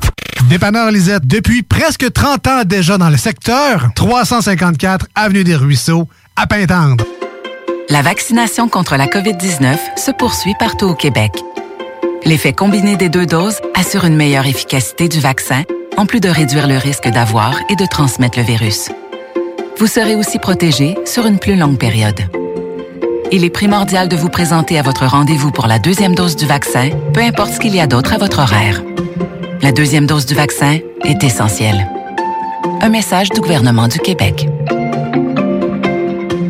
Dépanneur Lisette, depuis presque 30 ans déjà dans le secteur, 354 Avenue des Ruisseaux, à Pintendre. La vaccination contre la COVID-19 se poursuit partout au Québec. L'effet combiné des deux doses assure une meilleure efficacité du vaccin, en plus de réduire le risque d'avoir et de transmettre le virus. Vous serez aussi protégé sur une plus longue période. Il est primordial de vous présenter à votre rendez-vous pour la deuxième dose du vaccin, peu importe ce qu'il y a d'autre à votre horaire. La deuxième dose du vaccin est essentielle. Un message du gouvernement du Québec.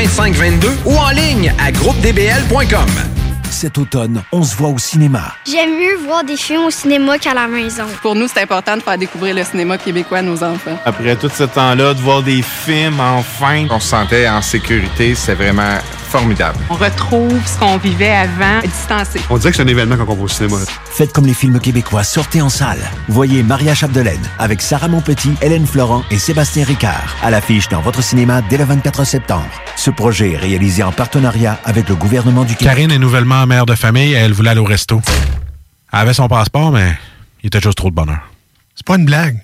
2522 ou en ligne à groupedbl.com. Cet automne, on se voit au cinéma. J'aime mieux voir des films au cinéma qu'à la maison. Pour nous, c'est important de faire découvrir le cinéma québécois à nos enfants. Après tout ce temps-là, de voir des films, enfin, on se sentait en sécurité, c'est vraiment formidable. On retrouve ce qu'on vivait avant, distancé. On dirait que c'est un événement quand on va au cinéma. Faites comme les films québécois, sortez en salle. Voyez Maria Chapdelaine avec Sarah Monpetit, Hélène Florent et Sébastien Ricard à l'affiche dans votre cinéma dès le 24 septembre. Ce projet est réalisé en partenariat avec le gouvernement du Québec. Karine est nouvellement mère de famille, elle voulait aller au resto. Elle avait son passeport, mais il était juste trop de bonheur. C'est pas une blague.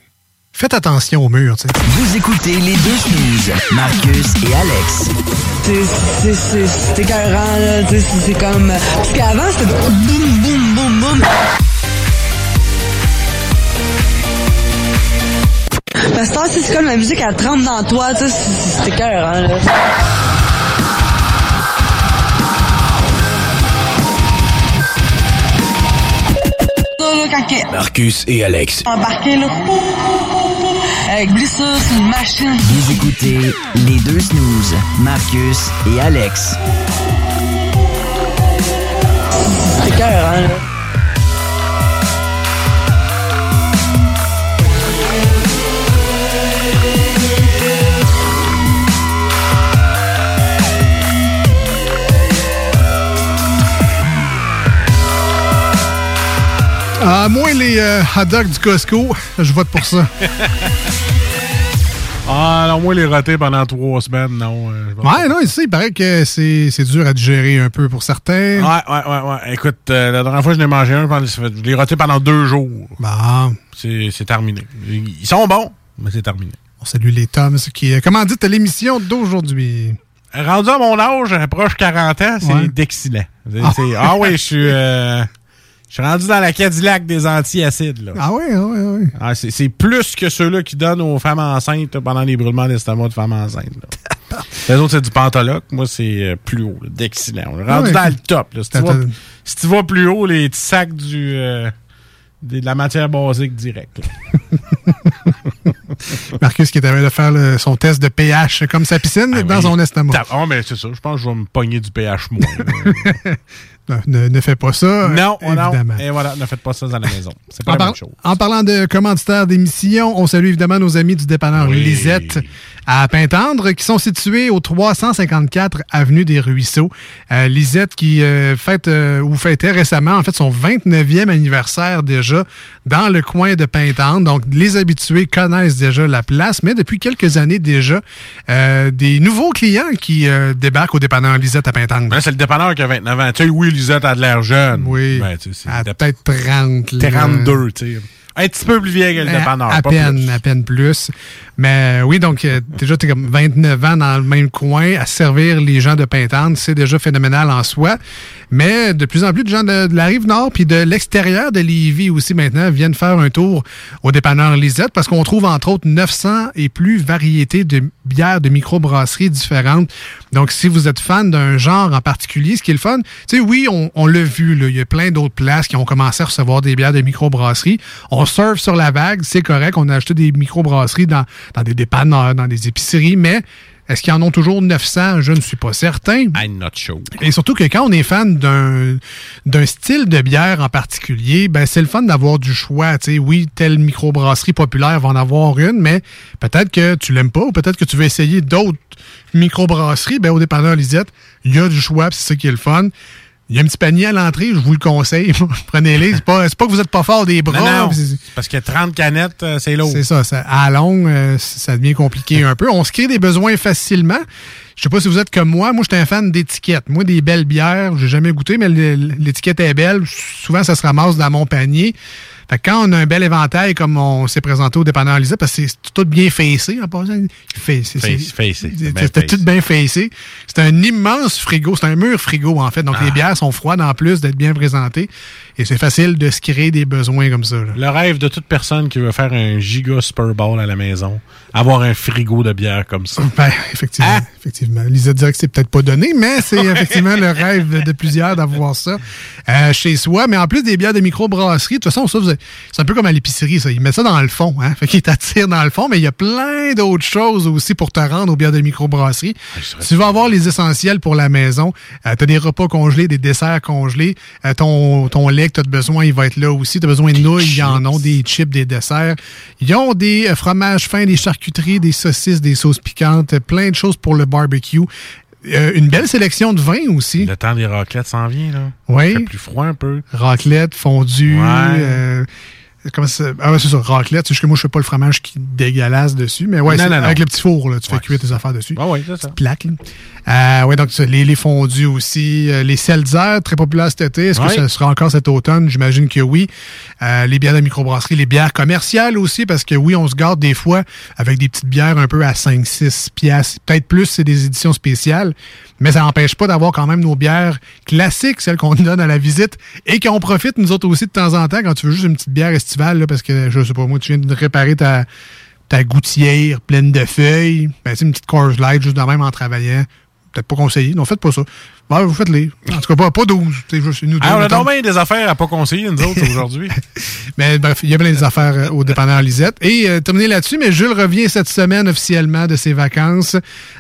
Faites attention au mur, tu sais. Vous écoutez les deux snooze, Marcus et Alex. C'est- c'est- c'est- C'est écœurant, là. tu sais, C'est comme. Parce qu'avant, c'était boum, boum, boum, boum. Parce que c'est comme la musique, elle trempe dans toi, tu sais, c'est c'est écœurant, là. Marcus et Alex. embarqué, là. Avec blessure, c'est une machine. Vous écoutez les deux snooze, Marcus et Alex. C'est écœurant, là. À moins les euh, hot dogs du Costco, je vote pour ça. *laughs* Ah, non, moi, les ratés pendant trois semaines, non. euh, Ouais, non, ici, il paraît que c'est dur à digérer un peu pour certains. Ouais, ouais, ouais, ouais. Écoute, euh, la dernière fois, je l'ai mangé un, pendant- je l'ai roté pendant deux jours. Bon. C'est terminé. Ils sont bons, mais c'est terminé. salue les Toms qui euh, commanditent l'émission d'aujourd'hui? Rendu à mon âge, proche 40 ans, c'est Ouais. d'excellent. Ah. Ah oui, je suis... *laughs* Je suis rendu dans la Cadillac des anti-acides. là. Ah oui, ah oui, ah oui. Ah, c'est plus que ceux-là qui donnent aux femmes enceintes pendant les brûlements d'estomac de femmes enceintes. là. *laughs* Les autres, c'est du pantoloc. Moi, c'est euh, plus haut, d'excellent. On est rendu ouais, dans le top. là. Si, tu vas, t'as- si tu vas plus haut, les petits sacs du, euh, de la matière basique directe. *laughs* Marcus qui est arrivé de faire le- son test de pH comme sa piscine dans oui. son estomac. Ah, mais c'est ça. Je pense que je vais me pogner du pH moins. *laughs* ne, ne fais pas ça. non, non. évidemment. Et voilà, ne faites pas ça dans la maison. C'est pas En, la par- même chose. en parlant de commanditaires d'émissions, on salue évidemment nos amis du dépanneur Oui. Lisette à Pintendre qui sont situés au 354 Avenue des Ruisseaux. Euh, Lisette qui euh, fête euh, ou fêtait récemment en fait son 29e anniversaire déjà dans le coin de Pintendre. Donc les habitués connaissent déjà la place, mais depuis quelques années déjà, des nouveaux clients qui débarquent au dépanneur Lisette à Pintendre. Ben, c'est le dépanneur qui a 29 ans. Tu sais, oui, Lisette a de l'air jeune. Oui. Ben, À peut-être 30. là. 32, tu sais. Un petit peu plus vieille que le Euh, dépanneur. À pas peine, à peine plus. Mais oui, donc euh, déjà, tu es comme 29 ans dans le même coin à servir les gens de Pintante. C'est déjà phénoménal en soi. Mais de plus en plus de gens de, de la rive nord puis de l'extérieur de Lévis aussi maintenant viennent faire un tour au dépanneur Lisette parce qu'on trouve entre autres 900 et plus variétés de bières de microbrasseries différentes. Donc, si vous êtes fan d'un genre en particulier, ce qui est le fun, tu sais, oui, on, on l'a vu, là, il y a plein d'autres places qui ont commencé à recevoir des bières de microbrasseries. On surfe sur la vague, c'est correct, on a acheté des microbrasseries dans, dans des dépanneurs, dans des épiceries, mais est-ce qu'ils en ont toujours 900? Je ne suis pas certain. I'm not sure. Et surtout que quand on est fan d'un d'un style de bière en particulier, ben c'est le fun d'avoir du choix. Tu sais, oui, telle microbrasserie populaire va en avoir une, mais peut-être que tu l'aimes pas ou peut-être que tu veux essayer d'autres microbrasseries. Ben au dépanneur Lisette, il y a du choix, c'est ça qui est le fun. Il y a un petit panier à l'entrée, je vous le conseille. *laughs* Prenez-les. C'est pas, c'est pas que vous êtes pas fort des bras. Non, parce que 30 canettes, euh, c'est lourd. c'est ça, ça. À la longue, euh, ça devient compliqué un peu. On se crée des besoins facilement. Je sais pas si vous êtes comme moi. Moi, je suis un fan d'étiquettes. Moi, des belles bières, j'ai jamais goûté, mais l'étiquette est belle. Souvent, ça se ramasse dans mon panier. Fait que quand on a un bel éventail comme on s'est présenté au dépanneur Lisa, parce que c'est tout bien facé en passant. C'était tout bien facé. C'est un immense frigo. C'est un mur frigo, en fait. Donc, Ah. les bières sont froides en plus d'être bien présentées. Et c'est facile de se créer des besoins comme ça. là. Le rêve de toute personne qui veut faire un giga Super Bowl à la maison, avoir un frigo de bière comme ça. Ben, effectivement. Ah! effectivement. Lisa dirait que c'est peut-être pas donné, mais c'est effectivement le rêve de, plusieurs d'avoir ça euh, chez soi. Mais en plus des bières de microbrasserie, de toute façon, ça, c'est un peu comme à l'épicerie, ça. Ils mettent ça dans le fond, hein. Fait qu'ils t'attirent dans le fond, mais il y a plein d'autres choses aussi pour te rendre aux bières de microbrasserie. Si tu veux avoir les essentiels pour la maison, euh, t'as des repas congelés, des desserts congelés, euh, ton, ton lait que t'as de besoin, il va être là aussi. T'as besoin de nouilles, ils en ont, des chips, des desserts. Ils ont des euh, fromages fins, des charcuteries, des saucisses, des sauces piquantes, plein de choses pour le barbecue. Euh, une belle sélection de vins aussi. Le temps des raclettes s'en vient, là. Oui. Il fait plus froid un peu. Raclette, fondue. Ouais. euh, comment ça? Ah ouais, c'est ça, raclette. C'est juste que moi, je fais pas le fromage qui dégueulasse dessus. Mais ouais, Non, c'est non, non. avec le petit four, là, tu fais cuire tes affaires dessus. Ah oui, c'est ça. Plaque. là. Euh, ouais, donc les, les fondus aussi. Euh, les seltzers, très populaires cet été. Est-ce Ouais. que ça sera encore cet automne? J'imagine que oui. Euh, les bières de microbrasserie, les bières commerciales aussi, parce que oui, on se garde des fois avec des petites bières un peu à 5-6 piastres. Peut-être plus, c'est des éditions spéciales. Mais ça n'empêche pas d'avoir quand même nos bières classiques, celles qu'on *laughs* donne à la visite, et qu'on profite, nous autres aussi, de temps en temps, quand tu veux juste une petite bière estivale, là, parce que, je sais pas, moi, tu viens de réparer ta, ta gouttière pleine de feuilles, ben, sais, une petite Coors Light, juste de même en travaillant. Peut-être pas conseillé. Non, faites pas ça. Ben, vous faites-les. En tout cas, pas, pas 12. C'est juste nous deux, Ah, on a donc bien des affaires à pas conseiller, nous autres, *laughs* aujourd'hui. Mais bref, il y a plein des affaires euh, au dépanneur Lisette. Et euh, terminé là-dessus, mais Jules revient cette semaine officiellement de ses vacances.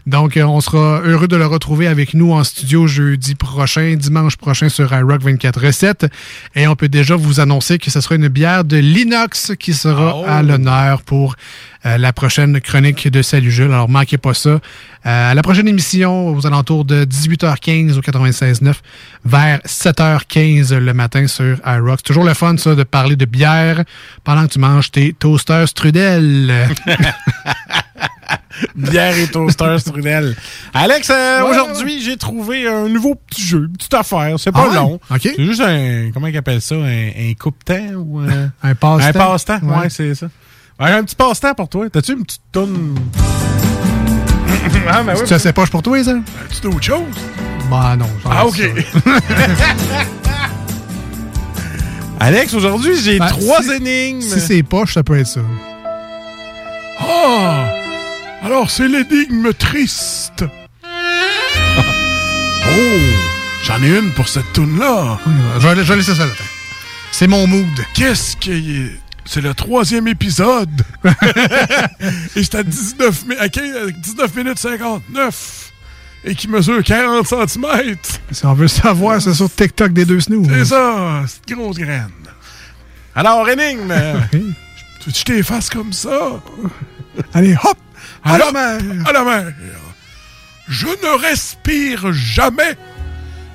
Donc, euh, on sera heureux de le retrouver avec nous en studio jeudi prochain, dimanche prochain sur iRock 24 recettes. Et on peut déjà vous annoncer que ce sera une bière de l'inox qui sera à l'honneur pour euh, la prochaine chronique de Salut Jules. Alors, manquez pas ça. Euh, à la prochaine émission, aux alentours de 18h15 au 96.9, vers 7h15 le matin sur iRock. C'est toujours le fun, ça, de parler de bière pendant que tu manges tes toasters strudel. *laughs* Bière et toaster strudel. Alex, euh, Ouais, aujourd'hui, j'ai trouvé un nouveau petit jeu, une petite affaire. C'est pas Ah long. C'est juste un, comment ils appellent ça, un, un coupe-temps ou un, Un passe-temps. Un passe-temps, Ouais. ouais, c'est ça. Un petit passe-temps pour toi. T'as-tu une petite toune? *laughs* ah, ben oui. Tu sais pas pour toi, ça? Tu d'autres choses? Bah non. Ah, OK. *laughs* Alex, aujourd'hui, j'ai Ben, trois si- énigmes. Si c'est poche, ça peut être ça. Ah! Alors, c'est l'énigme triste. *laughs* oh! J'en ai une pour cette toune-là. Je vais, je vais laisser ça là. C'est mon mood. Qu'est-ce qui est... C'est le troisième épisode. *laughs* Et c'est à 19, mi- à 15 19 minutes 59. Et qui mesure 40 cm. Si on veut savoir, c'est sur TikTok des deux snooze. C'est ça, c'est une grosse graine. Alors, énigme. *laughs* tu veux que je t'efface comme ça? Allez, hop! À la mer! À la mer! Je ne respire jamais,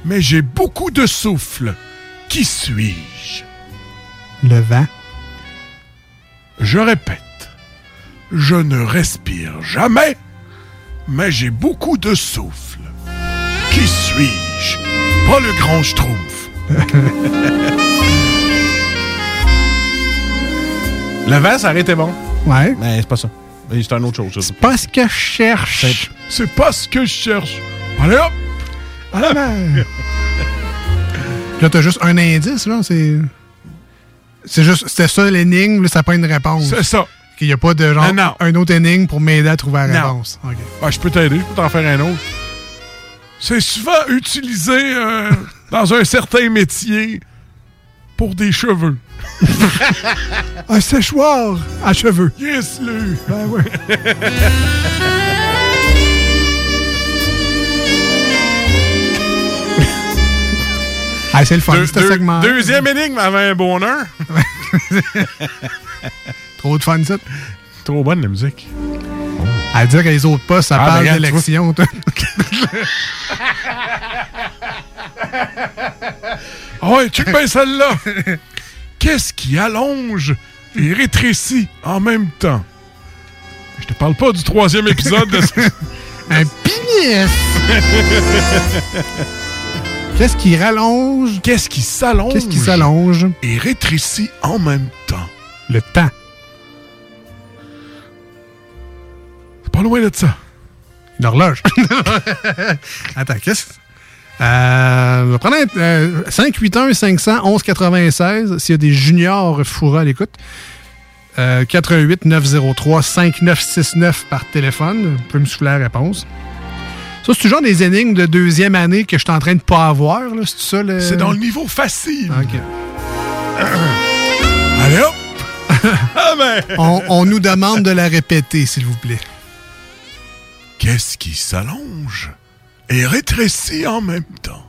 mais j'ai beaucoup de souffle. Qui suis-je? Le vent. Je répète, je ne respire jamais, mais j'ai beaucoup de souffle. Qui suis-je? Pas le grand schtroumpf. *laughs* Le vent, ça aurait été bon. Ouais. Mais c'est pas ça. C'est une autre chose. ça. Pas ce que je cherche. C'est pas ce que je cherche. Allez hop! À la mer. *laughs* là, t'as juste un indice, là. C'est. C'est juste. C'était ça l'énigme, là, ça n'a pas une réponse. C'est ça. Qu'il n'y a pas de genre. Non, non. Un autre énigme pour m'aider à trouver la Non. réponse. Ah, je peux t'aider, je peux t'en faire un autre. C'est souvent utilisé euh, *laughs* dans un certain métier pour des cheveux. *laughs* Un séchoir à cheveux. Yes, le. Ben ouais. *laughs* ah, c'est le fun, Deux- ce deux- segment. Deuxième énigme avait un bonheur. *laughs* Trop de fun, ça. Trop bonne la musique. À dire que les autres postes, ça Ah, parle ben, regarde, d'élection. ouais, *laughs* check bien celle-là. Qu'est-ce qui allonge et rétrécit en même temps? Je te parle pas du troisième épisode de ce- *laughs* Un pénis! Qu'est-ce qui rallonge? Qu'est-ce qui s'allonge? Qu'est-ce qui s'allonge? Et rétrécit en même temps. Le temps. C'est pas loin de ça. Une horloge. *laughs* Attends, qu'est-ce que... Euh, on va prendre un, euh, 581 500 1196 s'il y a des juniors fourrés à l'écoute. Euh, 88 903 5969 par téléphone. Vous pouvez me souffler la réponse. Ça, c'est toujours des énigmes de deuxième année que je suis en train de pas avoir. là? C'est ça le. C'est dans le niveau facile. OK. *clears throat* Allez hop! *laughs* ah ben! on, on nous demande de la répéter, s'il vous plaît. Qu'est-ce qui s'allonge et rétrécit en même temps?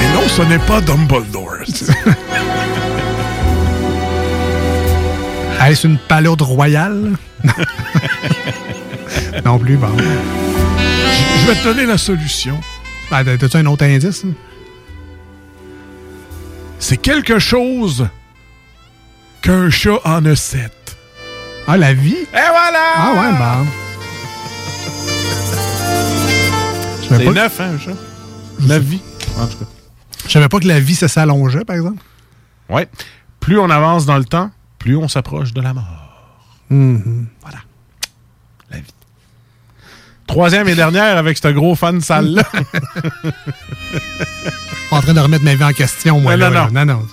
Et non, ce n'est pas Dumbledore. *laughs* Est-ce une palourde royale? *laughs* non plus, bon. Je vais te donner la solution. Ben, T'as-tu un autre indice? hein? C'est quelque chose qu'un chat en a sept. Ah, la vie? Et voilà! Ah ouais, bah. Savais C'est pas- neuf, hein, un chat? Neuf vies, en tout cas. Je savais pas que la vie, ça s'allongeait, par exemple. Ouais. Plus on avance dans le temps, plus on s'approche de la mort. Mhm. Troisième et dernière avec ce gros fan sale-là. *laughs* *laughs* En train de remettre ma vie en question, moi. Non, là, non, là. non, non.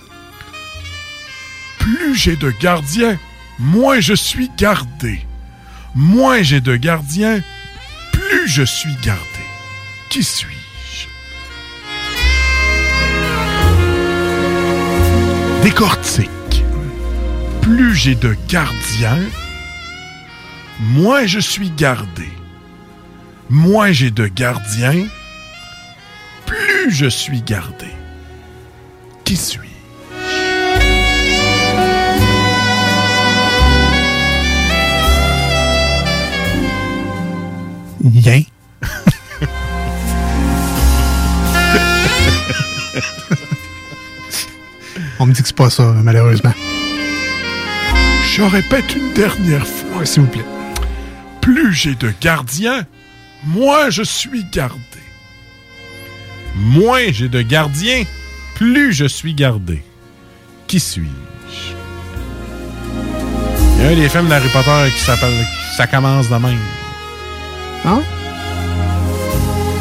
Plus j'ai de gardiens, moins je suis gardé. Moins j'ai de gardiens, plus je suis gardé. Qui suis-je? Décortique. Plus j'ai de gardiens, moins je suis gardé. Moins j'ai de gardiens, plus je suis gardé. Qui suis Yin. On me dit que c'est pas ça, malheureusement. Je répète une dernière fois. S'il vous plaît. Plus j'ai de gardiens, moins je suis gardé. Moins j'ai de gardiens, plus je suis gardé. Qui suis-je? Il y a un des films d'Harry Potter qui s'appelle Ça commence de même. Hein?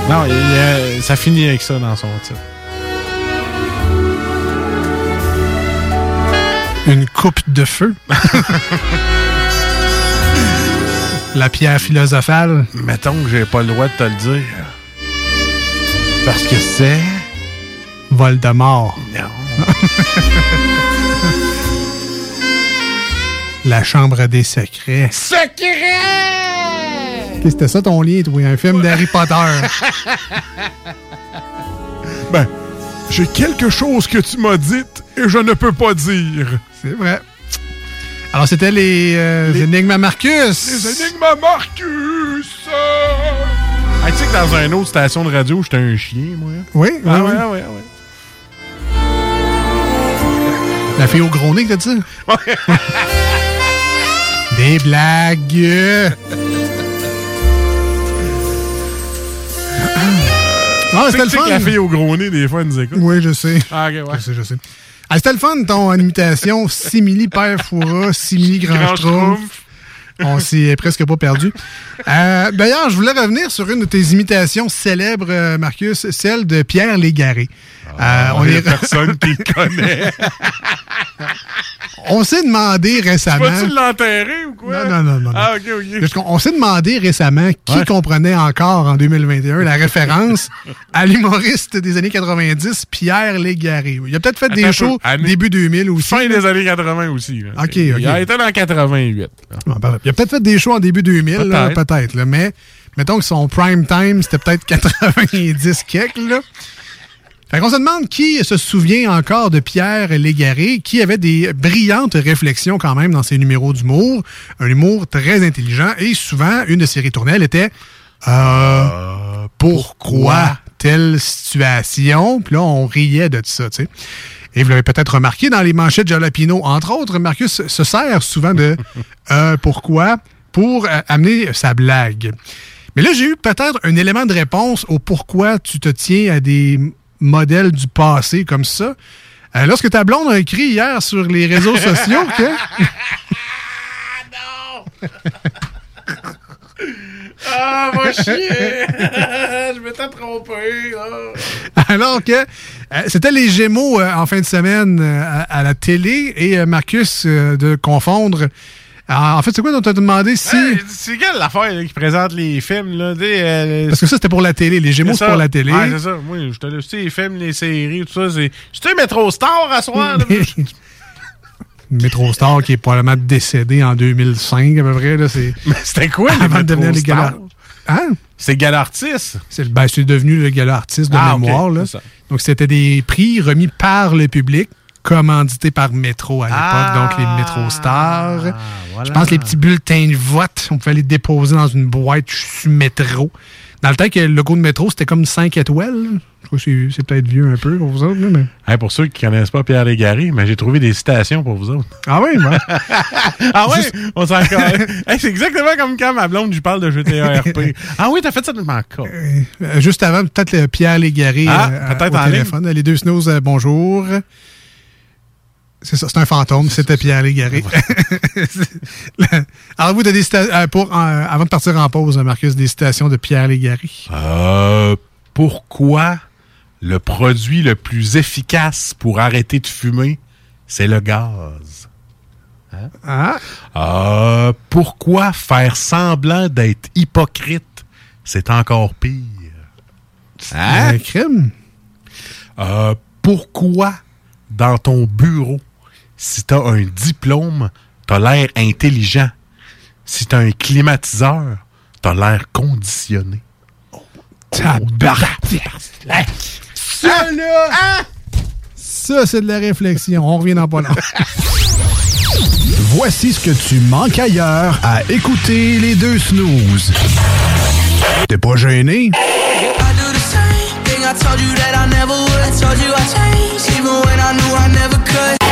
Non, il y a- ça finit avec ça dans son titre. Une coupe de feu? *laughs* La pierre philosophale? Mettons que j'ai pas le droit de te le dire. Parce que c'est. Voldemort. Non. *laughs* La chambre des secrets. Secret! C'était ça ton lien, toi, un film d'Harry Potter. *laughs* Ben, j'ai quelque chose que tu m'as dit et je ne peux pas dire. C'est vrai. Alors, c'était les, euh, énigmes à Marcus. Les énigmes à Marcus! Ah, tu sais que dans une autre station de radio, j'étais un chien, moi. Oui, Ah oui, ouais, oui. ouais, ah ouais. La fille au gros nez, que t'as dit? Des blagues. Ah, c'était le sais que fun. la fille au gros nez, des fois, elle nous écoute. Oui, je sais. Ah, ok, ouais. Je sais, je sais. Ah, c'était le fun, ton imitation. Simili Père Foura, Simili Grand Schtroumpf. On s'y est presque pas perdu. Euh, D'ailleurs, je voulais revenir sur une de tes imitations célèbres, euh, Marcus, celle de Pierre Légaré. Euh, on il y a est- personne qui le connaît. on s'est demandé récemment. Vas-tu l'enterrer ou quoi? Non, non, non, non. Ah, ok, ok. Parce on s'est demandé récemment qui Ouais. comprenait encore en 2021 la référence à l'humoriste des années 90, Pierre Légaré. Il a peut-être fait Attends des shows. Année- début 2000 aussi. Fin des années 80 aussi. là. Ok, Il ok. a été 88. là. Ah, parfait. Il a peut-être fait des shows en début 2000, là, Peut-être. mais mettons que son prime time, c'était peut-être 90 quelques. Là. Fait qu'on se demande qui se souvient encore de Pierre Légaré, qui avait des brillantes réflexions quand même dans ses numéros d'humour, un humour très intelligent, et souvent, une de ses ritournelles était euh, pourquoi telle situation? Puis là, on riait de ça, tu sais. Et vous l'avez peut-être remarqué dans les manchettes de Jalapino, entre autres, Marcus se sert souvent de *laughs* euh, pourquoi pour euh, amener sa blague. Mais là, j'ai eu peut-être un élément de réponse au pourquoi tu te tiens à des modèles du passé comme ça. Euh, lorsque ta blonde a écrit hier sur les réseaux sociaux que... *laughs* Ah, va chier! *laughs* Je m'étais trompé. Alors que euh, c'était les Gémeaux euh, en fin de semaine euh, à, à la télé et Marcus de confondre. Alors, en fait, c'est quoi dont tu as demandé si. C'est quelle l'affaire là, qui présente les films, là? des, euh, Parce que ça, c'était pour la télé. Les Gémeaux, c'est pour la télé. Ouais, c'est ça. Moi, je te le sais, les films, les séries, tout ça. C'est. Un Métro Star à soir, là? *laughs* Métro Star qui est probablement décédé en 2005 à peu près. Là, c'est... *laughs* C'était quoi, le Avant de Métro devenir les. Hein? C'est Gala Artiste. C'est, ben, c'est devenu le gala artiste de Ah, mémoire. là. Donc, c'était des prix remis par le public, commandités par Métro à l'époque, Ah, donc les Métro Stars. voilà. Je pense que les petits bulletins de vote, on pouvait les déposer dans une boîte sur Métro. Dans le temps que le logo de Métro, c'était comme 5 étoiles. Je crois que c'est, c'est peut-être vieux un peu pour vous autres. mais... Hey, pour ceux qui ne connaissent pas Pierre Légaré, mais j'ai trouvé des citations pour vous autres. Ah oui, moi. *laughs* ah ouais? On s'en hey, C'est exactement comme quand ma blonde, je parle de GTRP. *laughs* ah oui, t'as fait ça de cas. Euh, juste avant, peut-être le Pierre Légaré Ah, euh, peut-être au en téléphone. Les deux snows, euh, bonjour. C'est ça, c'est un fantôme, c'était Pierre Légaré. Alors *laughs* vous, des cita- euh, pour, euh, avant de partir en pause, Marcus, des citations de Pierre Légaré? Euh, pourquoi le produit le plus efficace pour arrêter de fumer, c'est le gaz? Hein? Ah. Euh, pourquoi faire semblant d'être hypocrite, c'est encore pire? Hein? Un crime? Euh, pourquoi dans ton bureau, si t'as un diplôme, t'as l'air intelligent? Si t'as un climatiseur, t'as l'air conditionné. Tabarnak! Ça, là! Ça, c'est de la réflexion. On revient dans pas long. *laughs* Voici ce que tu manques ailleurs à écouter les deux snooze. T'es pas gêné? I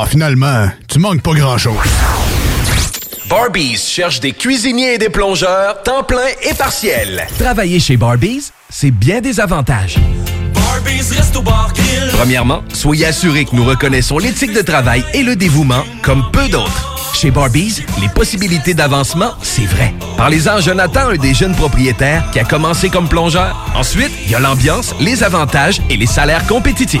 ah, finalement, tu manques pas grand-chose. Barbies cherche des cuisiniers et des plongeurs, temps plein et partiel. Travailler chez Barbies, c'est bien des avantages. Premièrement, soyez assurés que nous reconnaissons l'éthique de travail et le dévouement comme peu d'autres. Chez Barbies, les possibilités d'avancement, c'est vrai. Parlez-en à Jonathan, un des jeunes propriétaires qui a commencé comme plongeur. Ensuite, il y a l'ambiance, les avantages et les salaires compétitifs.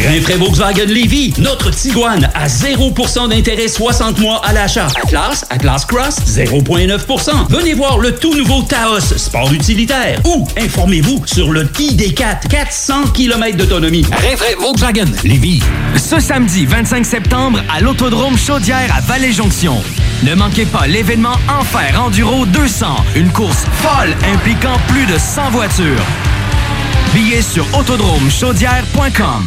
Chez Rinfraie Volkswagen Lévy, notre Tiguan à 0% d'intérêt 60 mois à l'achat. Atlas, Atlas Cross, 0,9%. Venez voir le tout nouveau Taos, sport utilitaire. Ou informez-vous sur le ID4, 400 km d'autonomie. Rinfraie Volkswagen Lévy. Ce samedi 25 septembre à l'Autodrome Chaudière à Vallée-Jonction. Ne manquez pas l'événement Enfer Enduro 200, une course folle impliquant plus de 100 voitures. Billets sur autodromechaudière.com.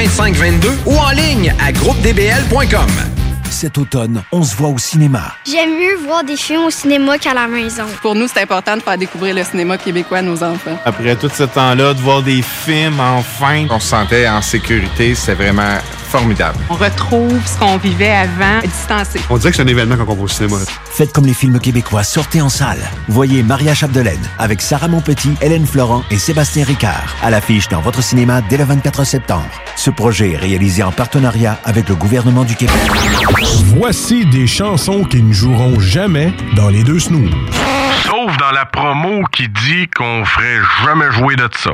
2522 ou en ligne à groupedbl.com. Cet automne, on se voit au cinéma. J'aime mieux voir des films au cinéma qu'à la maison. Pour nous, c'est important de faire découvrir le cinéma québécois à nos enfants. Après tout ce temps-là, de voir des films, enfin, on se sentait en sécurité, c'est vraiment formidable. On retrouve ce qu'on vivait avant, distancé. On dirait que c'est un événement quand on va au cinéma. Faites comme les films québécois, sortez en salle. Voyez Maria Chapdelaine avec Sarah Monpetit, Hélène Florent et Sébastien Ricard à l'affiche dans votre cinéma dès le 24 septembre. Ce projet est réalisé en partenariat avec le gouvernement du Québec. Voici des chansons qui ne joueront jamais dans les deux snooze. Sauf dans la promo qui dit qu'on ferait jamais jouer de ça.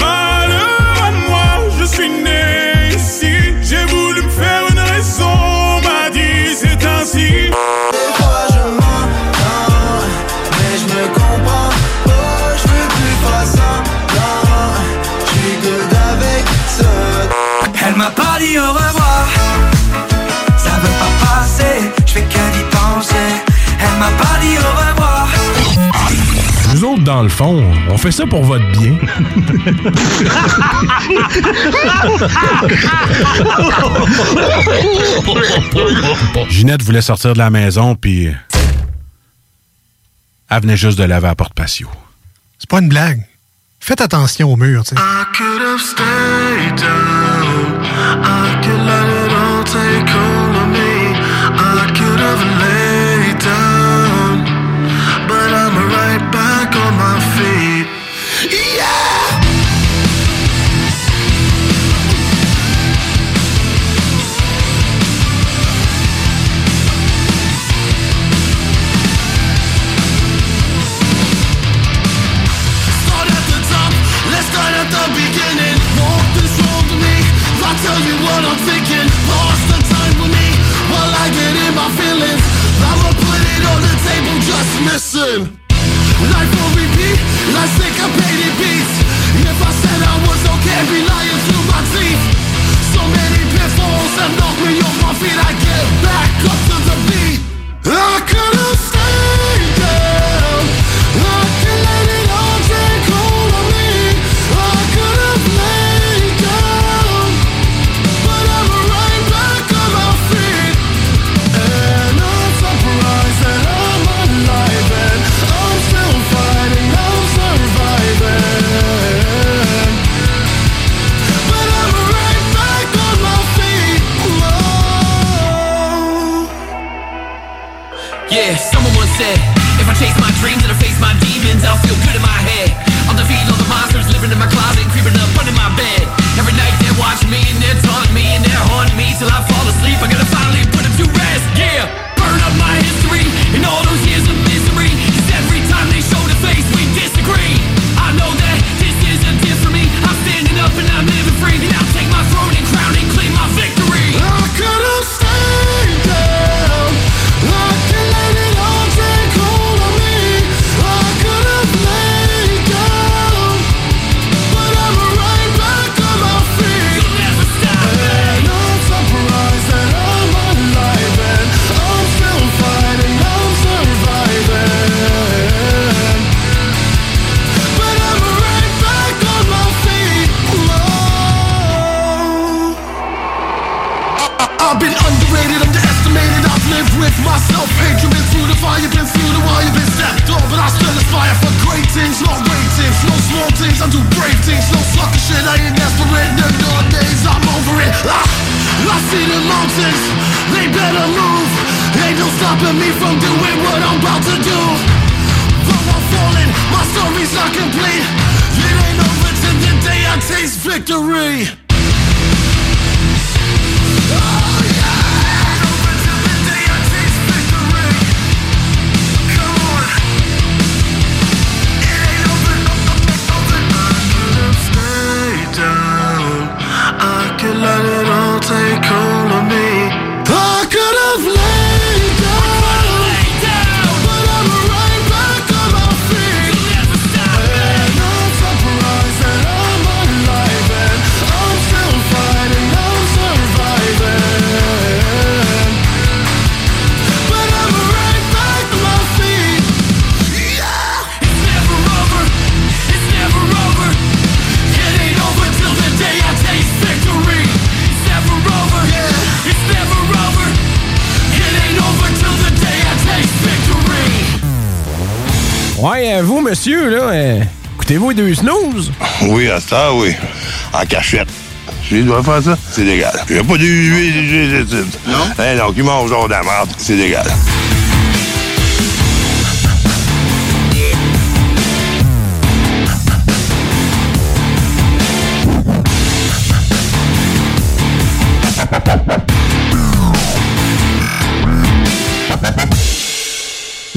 Malheur à moi, je suis né pas dit au revoir. Ça veut pas passer, je fais que d'y penser. Elle m'a pas dit au revoir. Nous autres, dans le fond, on fait ça pour votre bien. *laughs* Ginette voulait sortir de la maison, puis elle venait juste de laver à la porte patio. C'est pas une blague. Faites attention au mur, tu sais. I listen. Life will repeat, like syncopated beats. If I said I was okay, be lying through my teeth. So many pitfalls have knocked me off my feet. I get back up to the beat. I could in my closet, creeping up under my bed. Every night they're watching me and they're taunting me and they're haunting me till I fall asleep. I gotta finally do brave things, no sucker shit. I ain't desperate. No nowadays, I'm over it. Ah, I see the mountains, they better move. Ain't no stopping me from doing what I'm about to do. Though I'm falling, my story's not complete. It ain't over till the day I taste victory. Monsieur, là, euh, écoutez-vous deux snooze? Oui, à ça, oui. En cachette. Je dois faire ça, c'est légal. Il n'y a pas de huile, Non? Eh non, qui mange genre de la merde, c'est légal.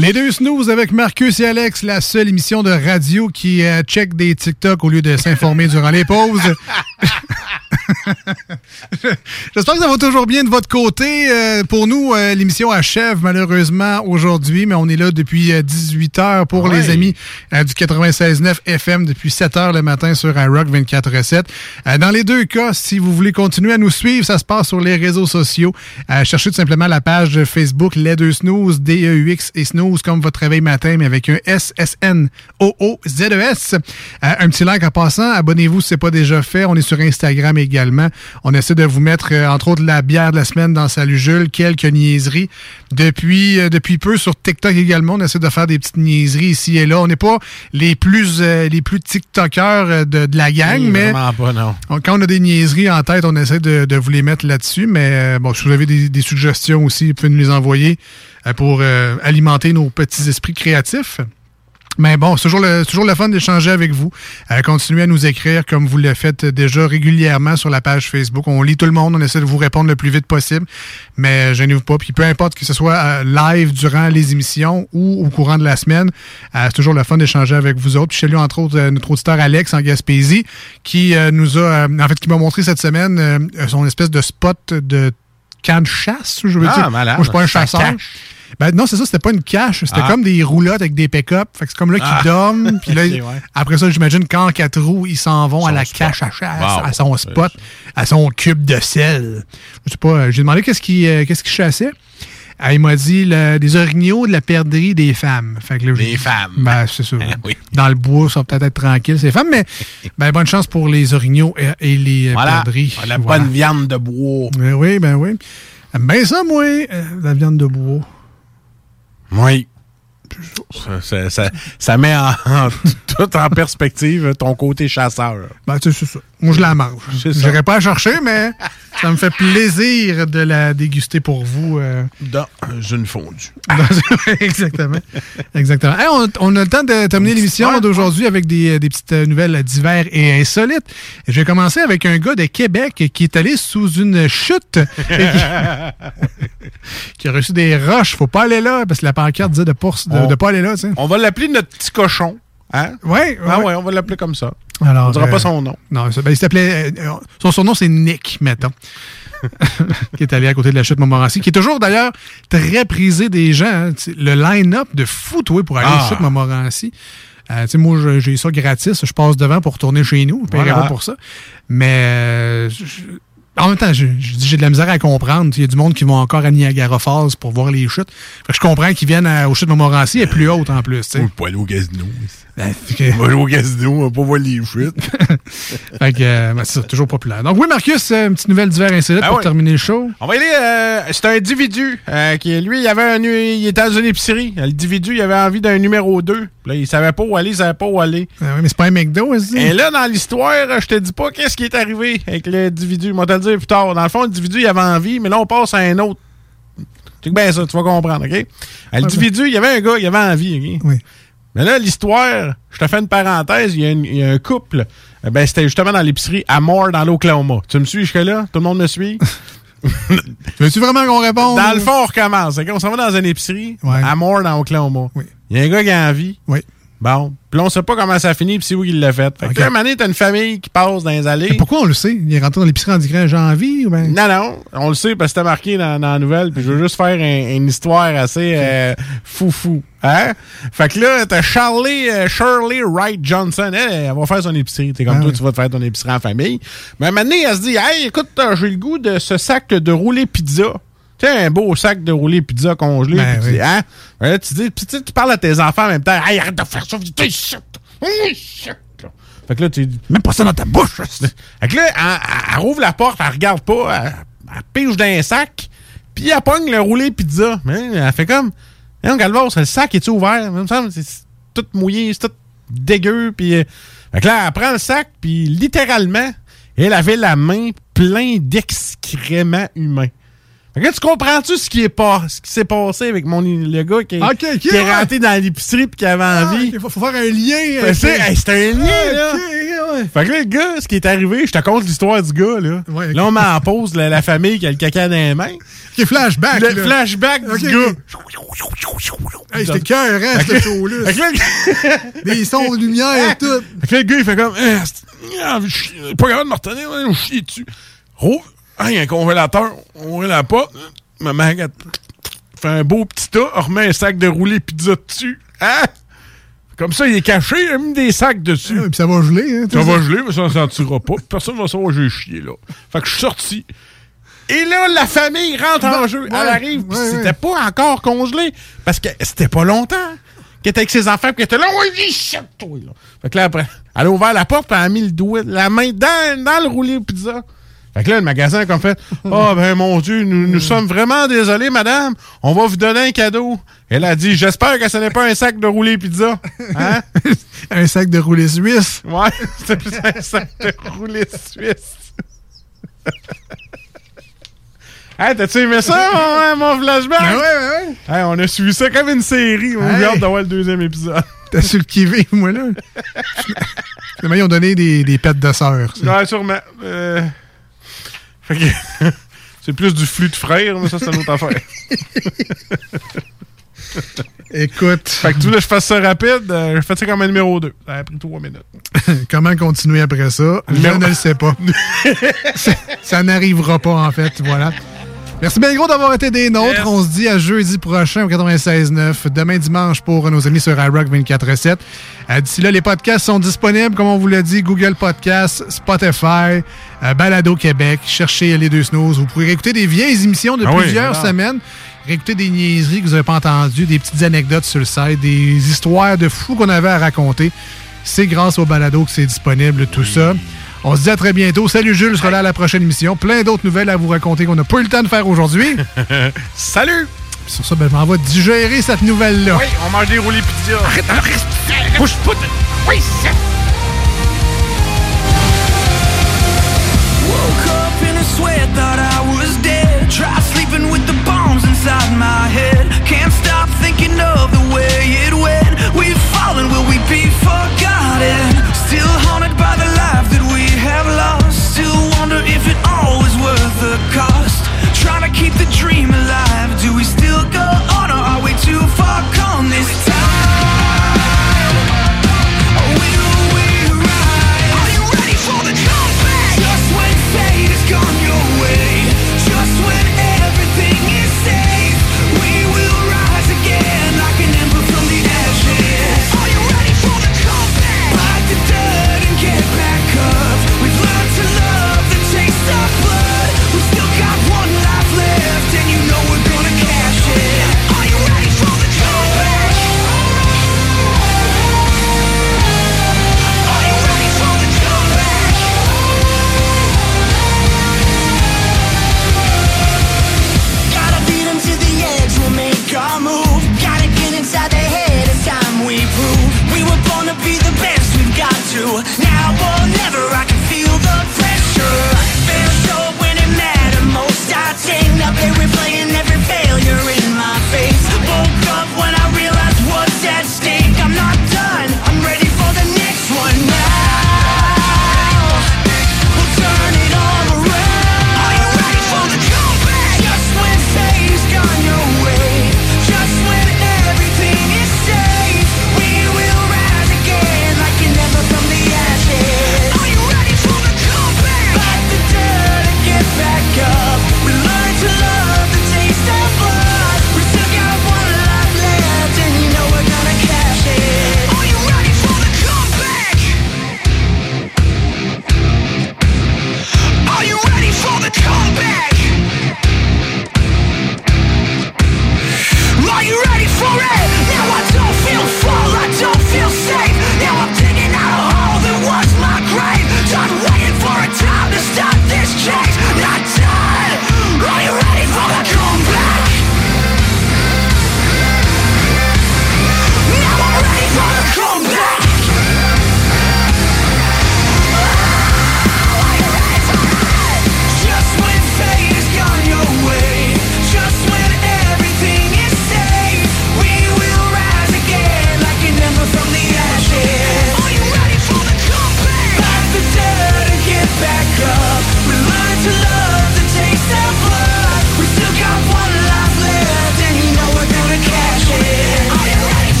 Les deux snooze avec Marcus et Alex, la seule émission de radio qui euh, check des TikTok au lieu de s'informer durant les pauses. *laughs* *laughs* J'espère que ça va toujours bien de votre côté. Euh, pour nous, euh, l'émission achève malheureusement aujourd'hui, mais on est là depuis 18 heures pour Ouais. les amis euh, du 96.9 FM depuis 7 heures le matin sur iRock 24.7. Euh, dans les deux cas, si vous voulez continuer à nous suivre, ça se passe sur les réseaux sociaux. Euh, cherchez tout simplement la page Facebook Les Deux Snooze, D-E-U-X et Snooze comme votre réveil matin, mais avec un S-S-N-O-O-Z-E-S. Euh, un petit like en passant. Abonnez-vous si ce n'est pas déjà fait. On est sur Instagram également. On essaie de vous mettre, euh, entre autres, la bière de la semaine dans Salut Jules, quelques niaiseries. Depuis, euh, depuis peu, sur TikTok également, on essaie de faire des petites niaiseries ici et là. On n'est pas les plus, euh, les plus TikTokers de, de la gang, Oui, mais pas, non. on- quand on a des niaiseries en tête, on essaie de, de vous les mettre là-dessus. Mais bon, si vous avez des, des suggestions aussi, vous pouvez nous les envoyer pour alimenter nos petits esprits créatifs. Mais bon, c'est toujours le, toujours le fun d'échanger avec vous. Euh, continuez à nous écrire comme vous le faites déjà régulièrement sur la page Facebook. On lit tout le monde, on essaie de vous répondre le plus vite possible. Mais gênez-vous pas. Puis peu importe que ce soit euh, live durant les émissions ou au courant de la semaine, euh, c'est toujours le fun d'échanger avec vous autres. Puis je salue entre autres notre auditeur Alex en Gaspésie qui nous a, en fait, qui m'a montré cette semaine son espèce de spot de camp de chasse, je veux Ah, dire. malade. Moi, je suis pas un chasseur. Ben non, c'est ça, c'était pas une cache, c'était Ah. comme des roulottes avec des pick-up. Fait que c'est comme là qu'ils Ah. dorment. *laughs* Puis là, ouais. après ça, j'imagine qu'en quatre roues, ils s'en vont à la cache à chasse, Wow. à son spot, à son cube de sel. Je sais pas, euh, j'ai demandé qu'est-ce qu'il euh, chassait. Ah, il m'a dit le- des orignaux de la perdrix des femmes. Fait que là, Des femmes. Ben, c'est ça. *laughs* oui. Dans le bois, ça va peut-être être tranquille, ces femmes, mais *laughs* ben, bonne chance pour les orignaux et, et les euh, Voilà. perdrix. La Voilà. bonne viande de bois. Ben oui, ben oui. Ben ça, moi, euh, la viande de bois. Oui. Ça, ça- ça- ça met en, en- *laughs* tout en perspective ton côté chasseur. Ben, tu sais, c'est ça. Moi, je la mange. J'irai pas la chercher, mais *laughs* ça me fait plaisir de la déguster pour vous. euh. Dans une fondue. *laughs* *laughs* Exactement. Exactement. Hey, on, on a le temps de terminer l'émission d'aujourd'hui avec des, des petites nouvelles divers et insolites. Et je vais commencer avec un gars de Québec qui est allé sous une chute et qui, *laughs* qui a reçu des roches. Faut pas aller là parce que la pancarte disait de ne pas aller là. On va l'appeler notre petit cochon. Hein? Ouais, Ah ouais. on va l'appeler comme ça. Alors, on dira euh, pas son nom. Non, ça- ben, il s'appelait. euh, son surnom, c'est Nick, mettons. *laughs* qui est allé à côté de la chute Montmorency, qui est toujours d'ailleurs très prisé des gens. hein. Le line-up de fou, toi, pour aller à la Ah. chute Montmorency. Euh, moi, j'ai ça gratis. Je passe devant pour retourner chez nous. Je paierai Voilà. pas pour ça. Mais euh, je- en même temps, je- je dis, j'ai de la misère à comprendre. Il y a du monde qui vont encore à Niagara Falls pour voir les chutes. Fait que je comprends qu'ils viennent à- aux chutes Montmorency et plus hautes en plus. On peut aller au casino. Ben, On va aller au casino, on va pas voir les chutes. *laughs* Fait que, euh, ben, c'est toujours populaire. Donc, oui, Marcus, euh, une petite nouvelle d'hiver insolite Ah pour terminer le show. On va y aller. euh, c'est un individu euh, qui, lui, il avait un, il était dans une épicerie. L'individu, il avait envie d'un numéro 2. Là, il savait pas où aller, il savait pas où aller. Ah oui, mais c'est pas un McDo, aussi. Et là, dans l'histoire, je te dis pas qu'est-ce qui est arrivé avec l'individu. Moi, te le dire plus tard. Dans le fond, l'individu, il avait envie, mais là, on passe à un autre. Tu bien ça, tu vas comprendre, OK? L'individu, il y avait un gars, il avait envie, OK? Oui. Mais là, l'histoire, je te fais une parenthèse, il y a, y un couple, euh, ben, c'était justement dans l'épicerie Amor dans l'Oklahoma. Tu me suis jusque-là? Tout le monde me suit? *laughs* Veux-tu vraiment qu'on réponde? Dans le fond, on recommence. On s'en va dans une épicerie, Ouais. Amor dans Oklahoma. Il y a un gars qui a envie. Oui. Bon. Puis là, on sait pas comment ça finit, puis c'est où il l'a fait. Fait que OK. là, un moment donné, t'as une famille qui passe dans les allées. Mais pourquoi on le sait? Il est rentré dans l'épicerie en disant j'ai envie ou ben? Non, non, on le sait parce que c'était marqué dans, dans la nouvelle, puis je veux juste faire un- une histoire assez euh, foufou. Hein? Fait que là, t'as Charlie, euh, Shirley Wright Johnson, elle, elle va faire son épicerie. T'es comme Ah toi, oui. tu vas te faire ton épicerie en famille. Mais un moment donné, elle se dit, hey, écoute, j'ai le goût de ce sac de roulé pizza. Tu sais, un beau sac de roulé pizza congelé. Ben puis tu dis, hein? Là, tu dis, tu tu parles à tes enfants en même temps. Hey, arrête de faire ça, vite, hey, shit. Shit. Fait que là, tu Même pas ça dans ta bouche! fait que là, elle, elle rouvre la porte, elle regarde pas, elle, elle pige dans un sac, puis elle pogne le roulé pizza. Mais elle fait comme, Hein, Galvas, le sac est-tu ouvert? Il me semble c'est tout mouillé, c'est tout dégueu, puis... euh, Fait que là, elle prend le sac, puis littéralement, elle avait la main pleine d'excréments humains. Fait que là, tu comprends-tu ce qui est pas, ce qui s'est passé avec mon le gars qui, est- Ok, ok, qui est ouais. rentré dans l'épicerie puis qui avait envie? Il faut, faut faire un lien. Fait que c'est hey, un lien, Ah, là! ok, ouais. Fait que là, le gars, ce qui est arrivé, je te compte l'histoire du gars, là. Ouais. Là, on met en pause la, la famille qui a le caca dans les mains. Qui flashback. Le là. flashback du gars. Hey, c'était cœur, hein, ce que là, Des sons de lumière et tout. Fait que là, le gars, il fait comme, Eh, ah, je pas capable de me retenir, on chie dessus. Oh, ah, il y a un congélateur, on ouvre la porte. Maman, elle fait un beau petit tas, on remet un sac de roulé pizza dessus. Hein? Comme ça, il est caché, il a mis des sacs dessus. Puis ça va geler. Hein, Ça tout va geler, mais ça ne sentira pas. Personne ne va savoir que j'ai chié, là. Fait que je suis sorti. Et là, la famille rentre en Ouais, jeu. ouais, Elle arrive, puis ouais, c'était pas encore congelé. Parce que c'était pas longtemps qu'elle était avec ses enfants, puis qu'elle était là, viens, shit, toi, là. Fait que là, après, elle a ouvert la porte, puis elle a mis le doigt, la main dans, dans le roulé pizza. Fait que là, le magasin a comme fait Oh, *laughs* ben mon Dieu, nous, nous sommes vraiment désolés, madame. On va vous donner un cadeau. Elle a dit J'espère que ce n'est pas un sac de roulé pizza. Hein? *laughs* un sac de roulé suisse. Ouais, c'était plus un sac de roulé suisse. *laughs* hey, t'as-tu aimé ça, mon, mon flashback? Ben ouais, ouais, ouais. Hey, on a suivi ça comme une série. On Hey. hâte d'avoir le deuxième épisode. T'as su le qui moi, là. Finalement, ils ont donné des, des pets de sœur. ça. Ouais, sûrement. Euh. *laughs* C'est plus du flux de frères, mais ça, c'est une autre affaire. *laughs* Écoute. Fait que tu voulais que je fasse ça rapide, euh, je fais ça comme un numéro 2. Ça a pris 3 minutes. *laughs* Comment continuer après ça? Je Numéro- ne le sais pas. ça ça n'arrivera pas, en fait. Voilà. Merci bien gros d'avoir été des nôtres. On se dit à jeudi prochain au 96.9. Demain dimanche pour nos amis sur iRock 24.7. Euh, D'ici là, les podcasts sont disponibles, comme on vous l'a dit, Google Podcasts, Spotify, euh, Balado Québec. Cherchez les deux snooze. Vous pourrez écouter des vieilles émissions de Ah plusieurs semaines. Réécouter des niaiseries que vous n'avez pas entendues, des petites anecdotes sur le site, des histoires de fous qu'on avait à raconter. C'est grâce au balado que c'est disponible, tout ça. On se dit à très bientôt. Salut Jules, je serai là à la prochaine émission. Plein d'autres nouvelles à vous raconter qu'on n'a pas eu le temps de faire aujourd'hui. *laughs* Salut! Sur ça, ben, je m'en vais digérer cette nouvelle-là. Oui, on mange des roulis pizza. Arrête, arrête, Bouge pas Oui, c'est... Woke up in a sweat, thought I was dead. Tried sleeping with the bombs inside my head. Can't stop thinking of the way it went. We've fallen, will we be forgotten? Still haunted by the keep the dream alive.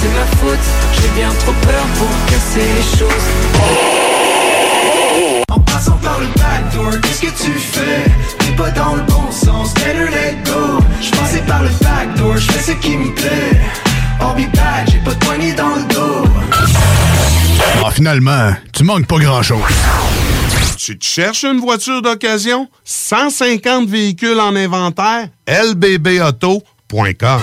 c'est ma faute. J'ai bien trop peur pour casser les choses. En passant par le backdoor, qu'est-ce que tu fais? T'es pas dans le bon sens, better let go. J'passais par le backdoor, j'fais ce qui me plaît. I'll be back, j'ai pas de poignée dans le dos. Ah, finalement, tu manques pas grand-chose. Tu te cherches une voiture d'occasion? 150 véhicules en inventaire? lbbauto.com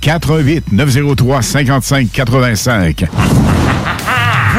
418 903 55 85.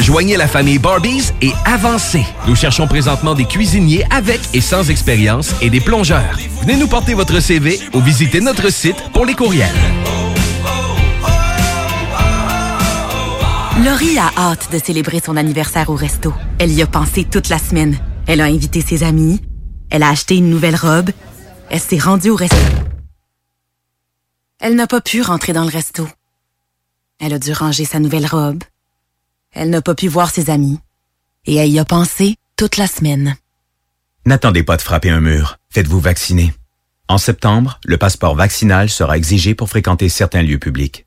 Joignez la famille Barbies et avancez. Nous cherchons présentement des cuisiniers avec et sans expérience et des plongeurs. Venez nous porter votre CV ou visitez notre site pour les courriels. Laurie a hâte de célébrer son anniversaire au resto. Elle y a pensé toute la semaine. Elle a invité ses amis. Elle a acheté une nouvelle robe. Elle s'est rendue au resto. Elle n'a pas pu rentrer dans le resto. Elle a dû ranger sa nouvelle robe. Elle n'a pas pu voir ses amis. Et elle y a pensé toute la semaine. N'attendez pas de frapper un mur. Faites-vous vacciner. En septembre, le passeport vaccinal sera exigé pour fréquenter certains lieux publics.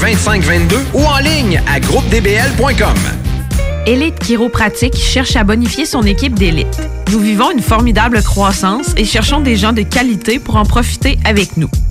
2522 ou en ligne à groupedbl.com. Élite Chiropratique cherche à bonifier son équipe d'élite. Nous vivons une formidable croissance et cherchons des gens de qualité pour en profiter avec nous.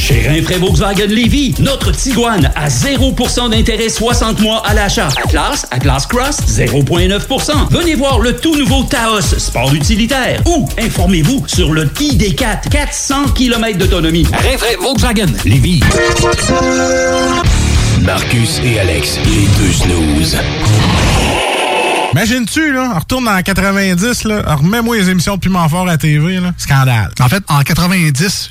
Chez Rinfraie Volkswagen Lévy, notre Tiguan à 0% d'intérêt 60 mois à l'achat. Atlas, Atlas Cross, 0,9%. Venez voir le tout nouveau Taos, sport utilitaire. Ou informez-vous sur le ID4, 400 km d'autonomie. Rinfraie Volkswagen Lévy. Marcus et Alex, les deux snooze. Imagine-tu, là, on retourne dans 90, là, remets-moi les émissions de Piment Fort à TV, là. Scandale. En fait, en 90,